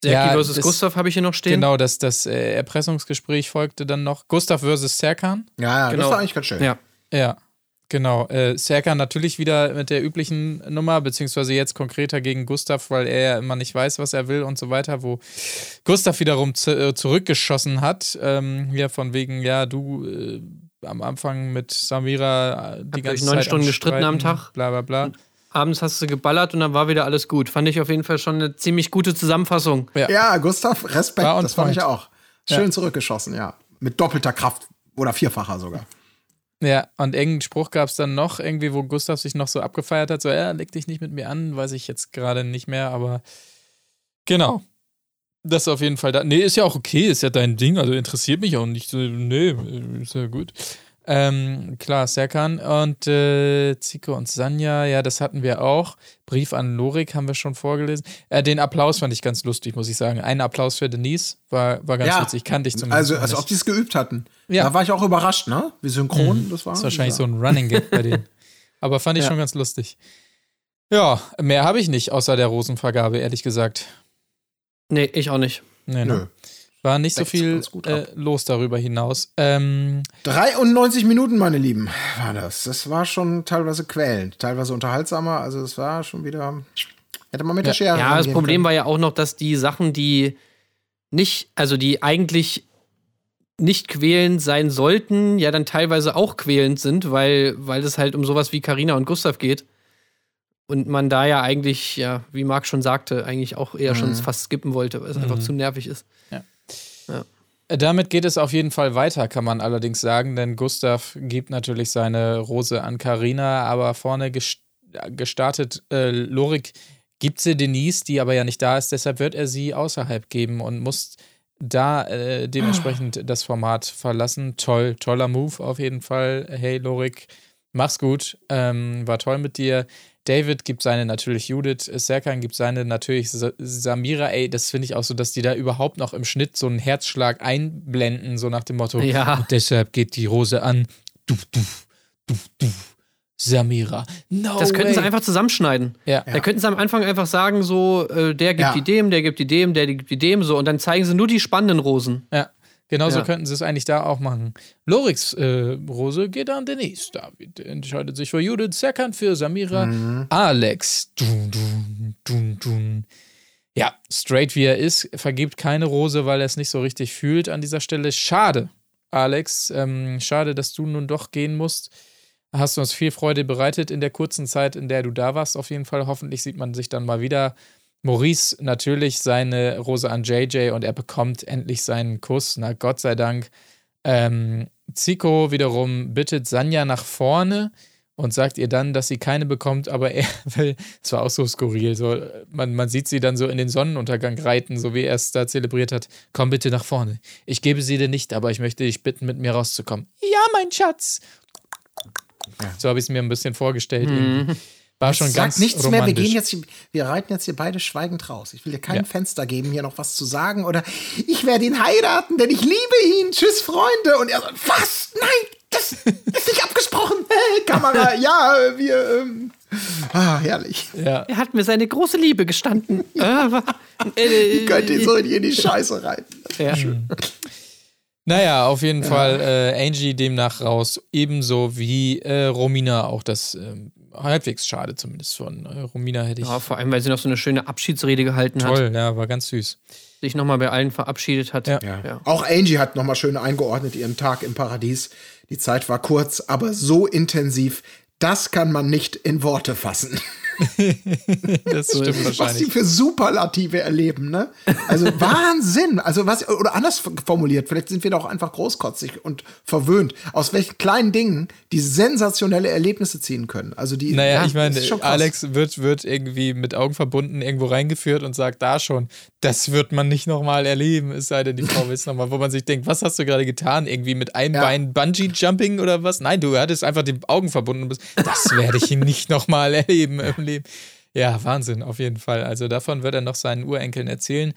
A: Serki
B: Ja,
A: versus
B: das-
A: Gustav habe ich hier noch stehen.
B: Genau, das, das äh, Erpressungsgespräch folgte dann noch. Gustav versus Serkan.
C: Ja, ja,
A: Genau.
C: das war eigentlich ganz schön.
A: Ja.
B: Ja, genau. Äh, Serkan natürlich wieder mit der üblichen Nummer, beziehungsweise jetzt konkreter gegen Gustav, weil er ja immer nicht weiß, was er will und so weiter, wo Gustav wiederum zu, äh, zurückgeschossen hat. Ähm, ja, von wegen, ja, du äh, am Anfang mit Samira äh, die
A: Habt
B: ganze
A: euch neun
B: Zeit
A: Stunden
B: am
A: gestritten am Tag?
B: Bla bla bla.
A: Abends hast du geballert und dann war wieder alles gut. Fand ich auf jeden Fall schon eine ziemlich gute Zusammenfassung.
C: Ja, Gustav, Respekt, das fand ich
B: point.
C: auch. Schön
B: Ja.
C: zurückgeschossen, ja. Mit doppelter Kraft oder vierfacher sogar.
B: Ja, und irgendeinen Spruch gab es dann noch, irgendwie, wo Gustav sich noch so abgefeiert hat, so, ja, leg dich nicht mit mir an, weiß ich jetzt gerade nicht mehr, aber genau. Das ist auf jeden Fall da. Nee, ist ja auch okay, ist ja dein Ding, also interessiert mich auch nicht. Nee, ist ja gut. Ähm, klar, Serkan und äh, Zico und Sanja, ja, das hatten wir auch. Brief an Lorik haben wir schon vorgelesen. Äh, den Applaus fand ich ganz lustig, muss ich sagen. Ein Applaus für Denise war, war ganz
C: Ja.
B: witzig. Kannte ich zumindest.
C: Also, als ob die es geübt hatten.
B: Ja.
C: Da war ich auch überrascht, ne? Wie synchron das war.
B: Das ist wahrscheinlich so ein Running Gag bei denen. Aber fand ich
A: Ja.
B: schon ganz lustig. Ja, mehr habe ich nicht, außer der Rosenvergabe, ehrlich gesagt.
A: Nee, ich auch nicht.
B: Nee,
C: Nö.
B: War nicht so viel äh, los darüber hinaus. Ähm,
C: 93 Minuten, meine Lieben, war das. Das war schon teilweise quälend, teilweise unterhaltsamer. Also, es war schon wieder. Hätte man mit der Schere.
A: Ja, das
C: rangehen
A: Problem
C: können.
A: war ja auch noch, dass die Sachen, die nicht, also die eigentlich nicht quälend sein sollten, ja dann teilweise auch quälend sind, weil, weil es halt um sowas wie Karina und Gustav geht. Und man da ja eigentlich, ja, wie Marc schon sagte, eigentlich auch eher schon fast skippen wollte, weil es einfach zu nervig ist.
B: Damit geht es auf jeden Fall weiter, kann man allerdings sagen, denn Gustav gibt natürlich seine Rose an Karina, aber vorne gest- gestartet äh, Lorik gibt sie Denise, die aber ja nicht da ist, deshalb wird er sie außerhalb geben und muss da äh, dementsprechend das Format verlassen. Toll, toller Move auf jeden Fall. Hey Lorik, mach's gut, ähm, war toll mit dir. David gibt seine natürlich Judith, Serkan gibt seine natürlich Sa- Samira. Ey, das finde ich auch so, dass die da überhaupt noch im Schnitt so einen Herzschlag einblenden, so nach dem Motto.
A: Ja.
B: Und deshalb geht die Rose an. Du, du, du, du. Samira. No
A: Das könnten
B: way.
A: sie einfach zusammenschneiden.
B: Ja.
A: Da könnten sie am Anfang einfach sagen, so, äh, der gibt
C: Ja.
A: die dem, der gibt die dem, der gibt die dem, so. Und dann zeigen sie nur die spannenden Rosen.
B: Ja, genauso
A: Ja.
B: könnten sie es eigentlich da auch machen. Lorix äh, Rose geht an Denise. David entscheidet sich für Judith, Serkan für Samira,
C: Mhm.
B: Alex. Dun, dun, dun, dun. Ja, straight wie er ist, vergibt keine Rose, weil er es nicht so richtig fühlt an dieser Stelle. Schade, Alex. Ähm, schade, dass du nun doch gehen musst. Hast du uns viel Freude bereitet in der kurzen Zeit, in der du da warst. Auf jeden Fall. Hoffentlich sieht man sich dann mal wieder. Maurice natürlich seine Rose an JJ und er bekommt endlich seinen Kuss. Na Gott sei Dank. Ähm, Zico wiederum bittet Sanja nach vorne und sagt ihr dann, dass sie keine bekommt, aber er will, es war auch so skurril, so, man, man sieht sie dann so in den Sonnenuntergang reiten, so wie er es da zelebriert hat. Komm bitte nach vorne. Ich gebe sie dir nicht, aber ich möchte dich bitten, mit mir rauszukommen. Ja, mein Schatz. So habe ich es mir ein bisschen vorgestellt. irgendwie. War schon
C: Sag
B: ganz
C: nichts mehr, wir
B: romantisch.
C: gehen jetzt, wir reiten jetzt hier beide schweigend raus. Ich will dir kein
B: Ja.
C: Fenster geben, hier noch was zu sagen oder ich werde ihn heiraten, denn ich liebe ihn. Tschüss, Freunde. Und er so, was? Nein, das ist nicht abgesprochen. Hey, Kamera, ja, wir, ähm, ah, herrlich.
B: Ja.
A: Er hat mir seine große Liebe gestanden. wa- äh,
C: Ich könnte ihn so in die Scheiße reiten.
A: ja.
B: Naja, auf jeden Fall äh, Angie demnach raus, ebenso wie äh, Romina auch das ähm, halbwegs schade, zumindest von äh, Romina hätte ich.
A: Ja, vor allem, weil sie noch so eine schöne Abschiedsrede gehalten hat,
B: Toll, ja, war ganz süß.
A: sich nochmal bei allen verabschiedet hat.
B: Ja.
C: Ja. Auch Angie hat nochmal schön eingeordnet ihren Tag im Paradies. Die Zeit war kurz, aber so intensiv, das kann man nicht in Worte fassen.
B: Das stimmt
C: Was die
B: wahrscheinlich.
C: für Superlative erleben, ne? Also Wahnsinn. Also was, oder anders formuliert, vielleicht sind wir doch einfach großkotzig und verwöhnt, aus welchen kleinen Dingen die sensationelle Erlebnisse ziehen können. Also die.
B: Naja,
C: ja,
B: ich meine. Alex wird, wird irgendwie mit Augen verbunden irgendwo reingeführt und sagt da schon, das wird man nicht nochmal erleben, es sei denn, die Frau will es nochmal, wo man sich denkt, was hast du gerade getan? Irgendwie mit einem
C: Ja.
B: Bein Bungee-Jumping oder was? Nein, du hattest einfach die Augen verbunden und bist, das werde ich nicht nochmal erleben im Leben. Ja, Wahnsinn, auf jeden Fall. Also davon wird er noch seinen Urenkeln erzählen.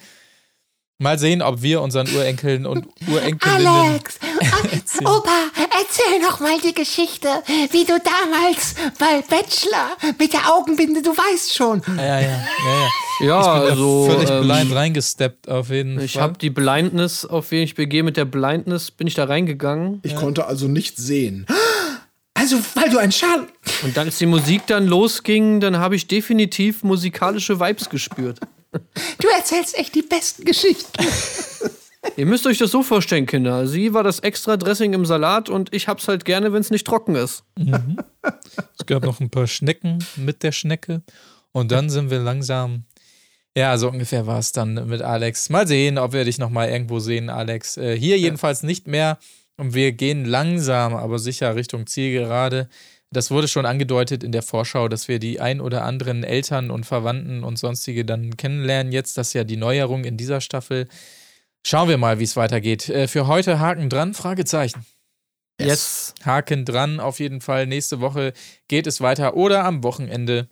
B: Mal sehen, ob wir unseren Urenkeln und Urenkelinnen
E: Alex, äh, Opa, erzähl noch mal die Geschichte, wie du damals bei Bachelor mit der Augenbinde, du weißt schon.
B: Ja, ja, ja, ja.
A: Ja,
B: ich bin
A: also,
B: da völlig
A: ähm,
B: blind reingesteppt auf jeden
A: Ich
B: Fall.
A: habe die Blindness, auf wen ich begehe, mit der Blindness bin ich da reingegangen.
C: Ich konnte also nicht sehen. Also, weil du ein Schal.
A: Und dann, als die Musik dann losging, dann habe ich definitiv musikalische Vibes gespürt.
E: Du erzählst echt die besten Geschichten.
A: Ihr müsst euch das so vorstellen, Kinder. Sie war das extra Dressing im Salat und ich hab's halt gerne, wenn es nicht trocken ist.
B: Es gab noch ein paar Schnecken mit der Schnecke. Und dann sind wir langsam. Ja, so ungefähr war es dann mit Alex. Mal sehen, ob wir dich nochmal irgendwo sehen, Alex. Äh, hier jedenfalls nicht mehr. Und wir gehen langsam, aber sicher Richtung Zielgerade. Das wurde schon angedeutet in der Vorschau, dass wir die ein oder anderen Eltern und Verwandten und sonstige dann kennenlernen. Jetzt, das ist ja die Neuerung in dieser Staffel. Schauen wir mal, wie es weitergeht. Äh, für heute Haken dran? Fragezeichen.
A: Yes.
B: Haken dran, auf jeden Fall. Nächste Woche geht es weiter oder am Wochenende,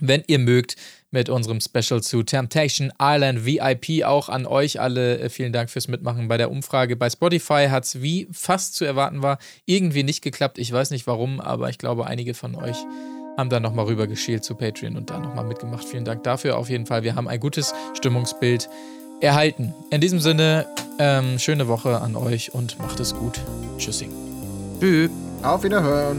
B: wenn ihr mögt, mit unserem Special zu Temptation Island VIP. Auch an euch alle äh, vielen Dank fürs Mitmachen bei der Umfrage. Bei Spotify hat es, wie fast zu erwarten war, irgendwie nicht geklappt. Ich weiß nicht warum, aber ich glaube, einige von euch haben da nochmal rüber geschielt zu Patreon und da nochmal mitgemacht. Vielen Dank dafür auf jeden Fall. Wir haben ein gutes Stimmungsbild erhalten. In diesem Sinne, ähm, schöne Woche an euch und macht es gut. Tschüssing.
A: Tschüss.
C: Auf Wiederhören.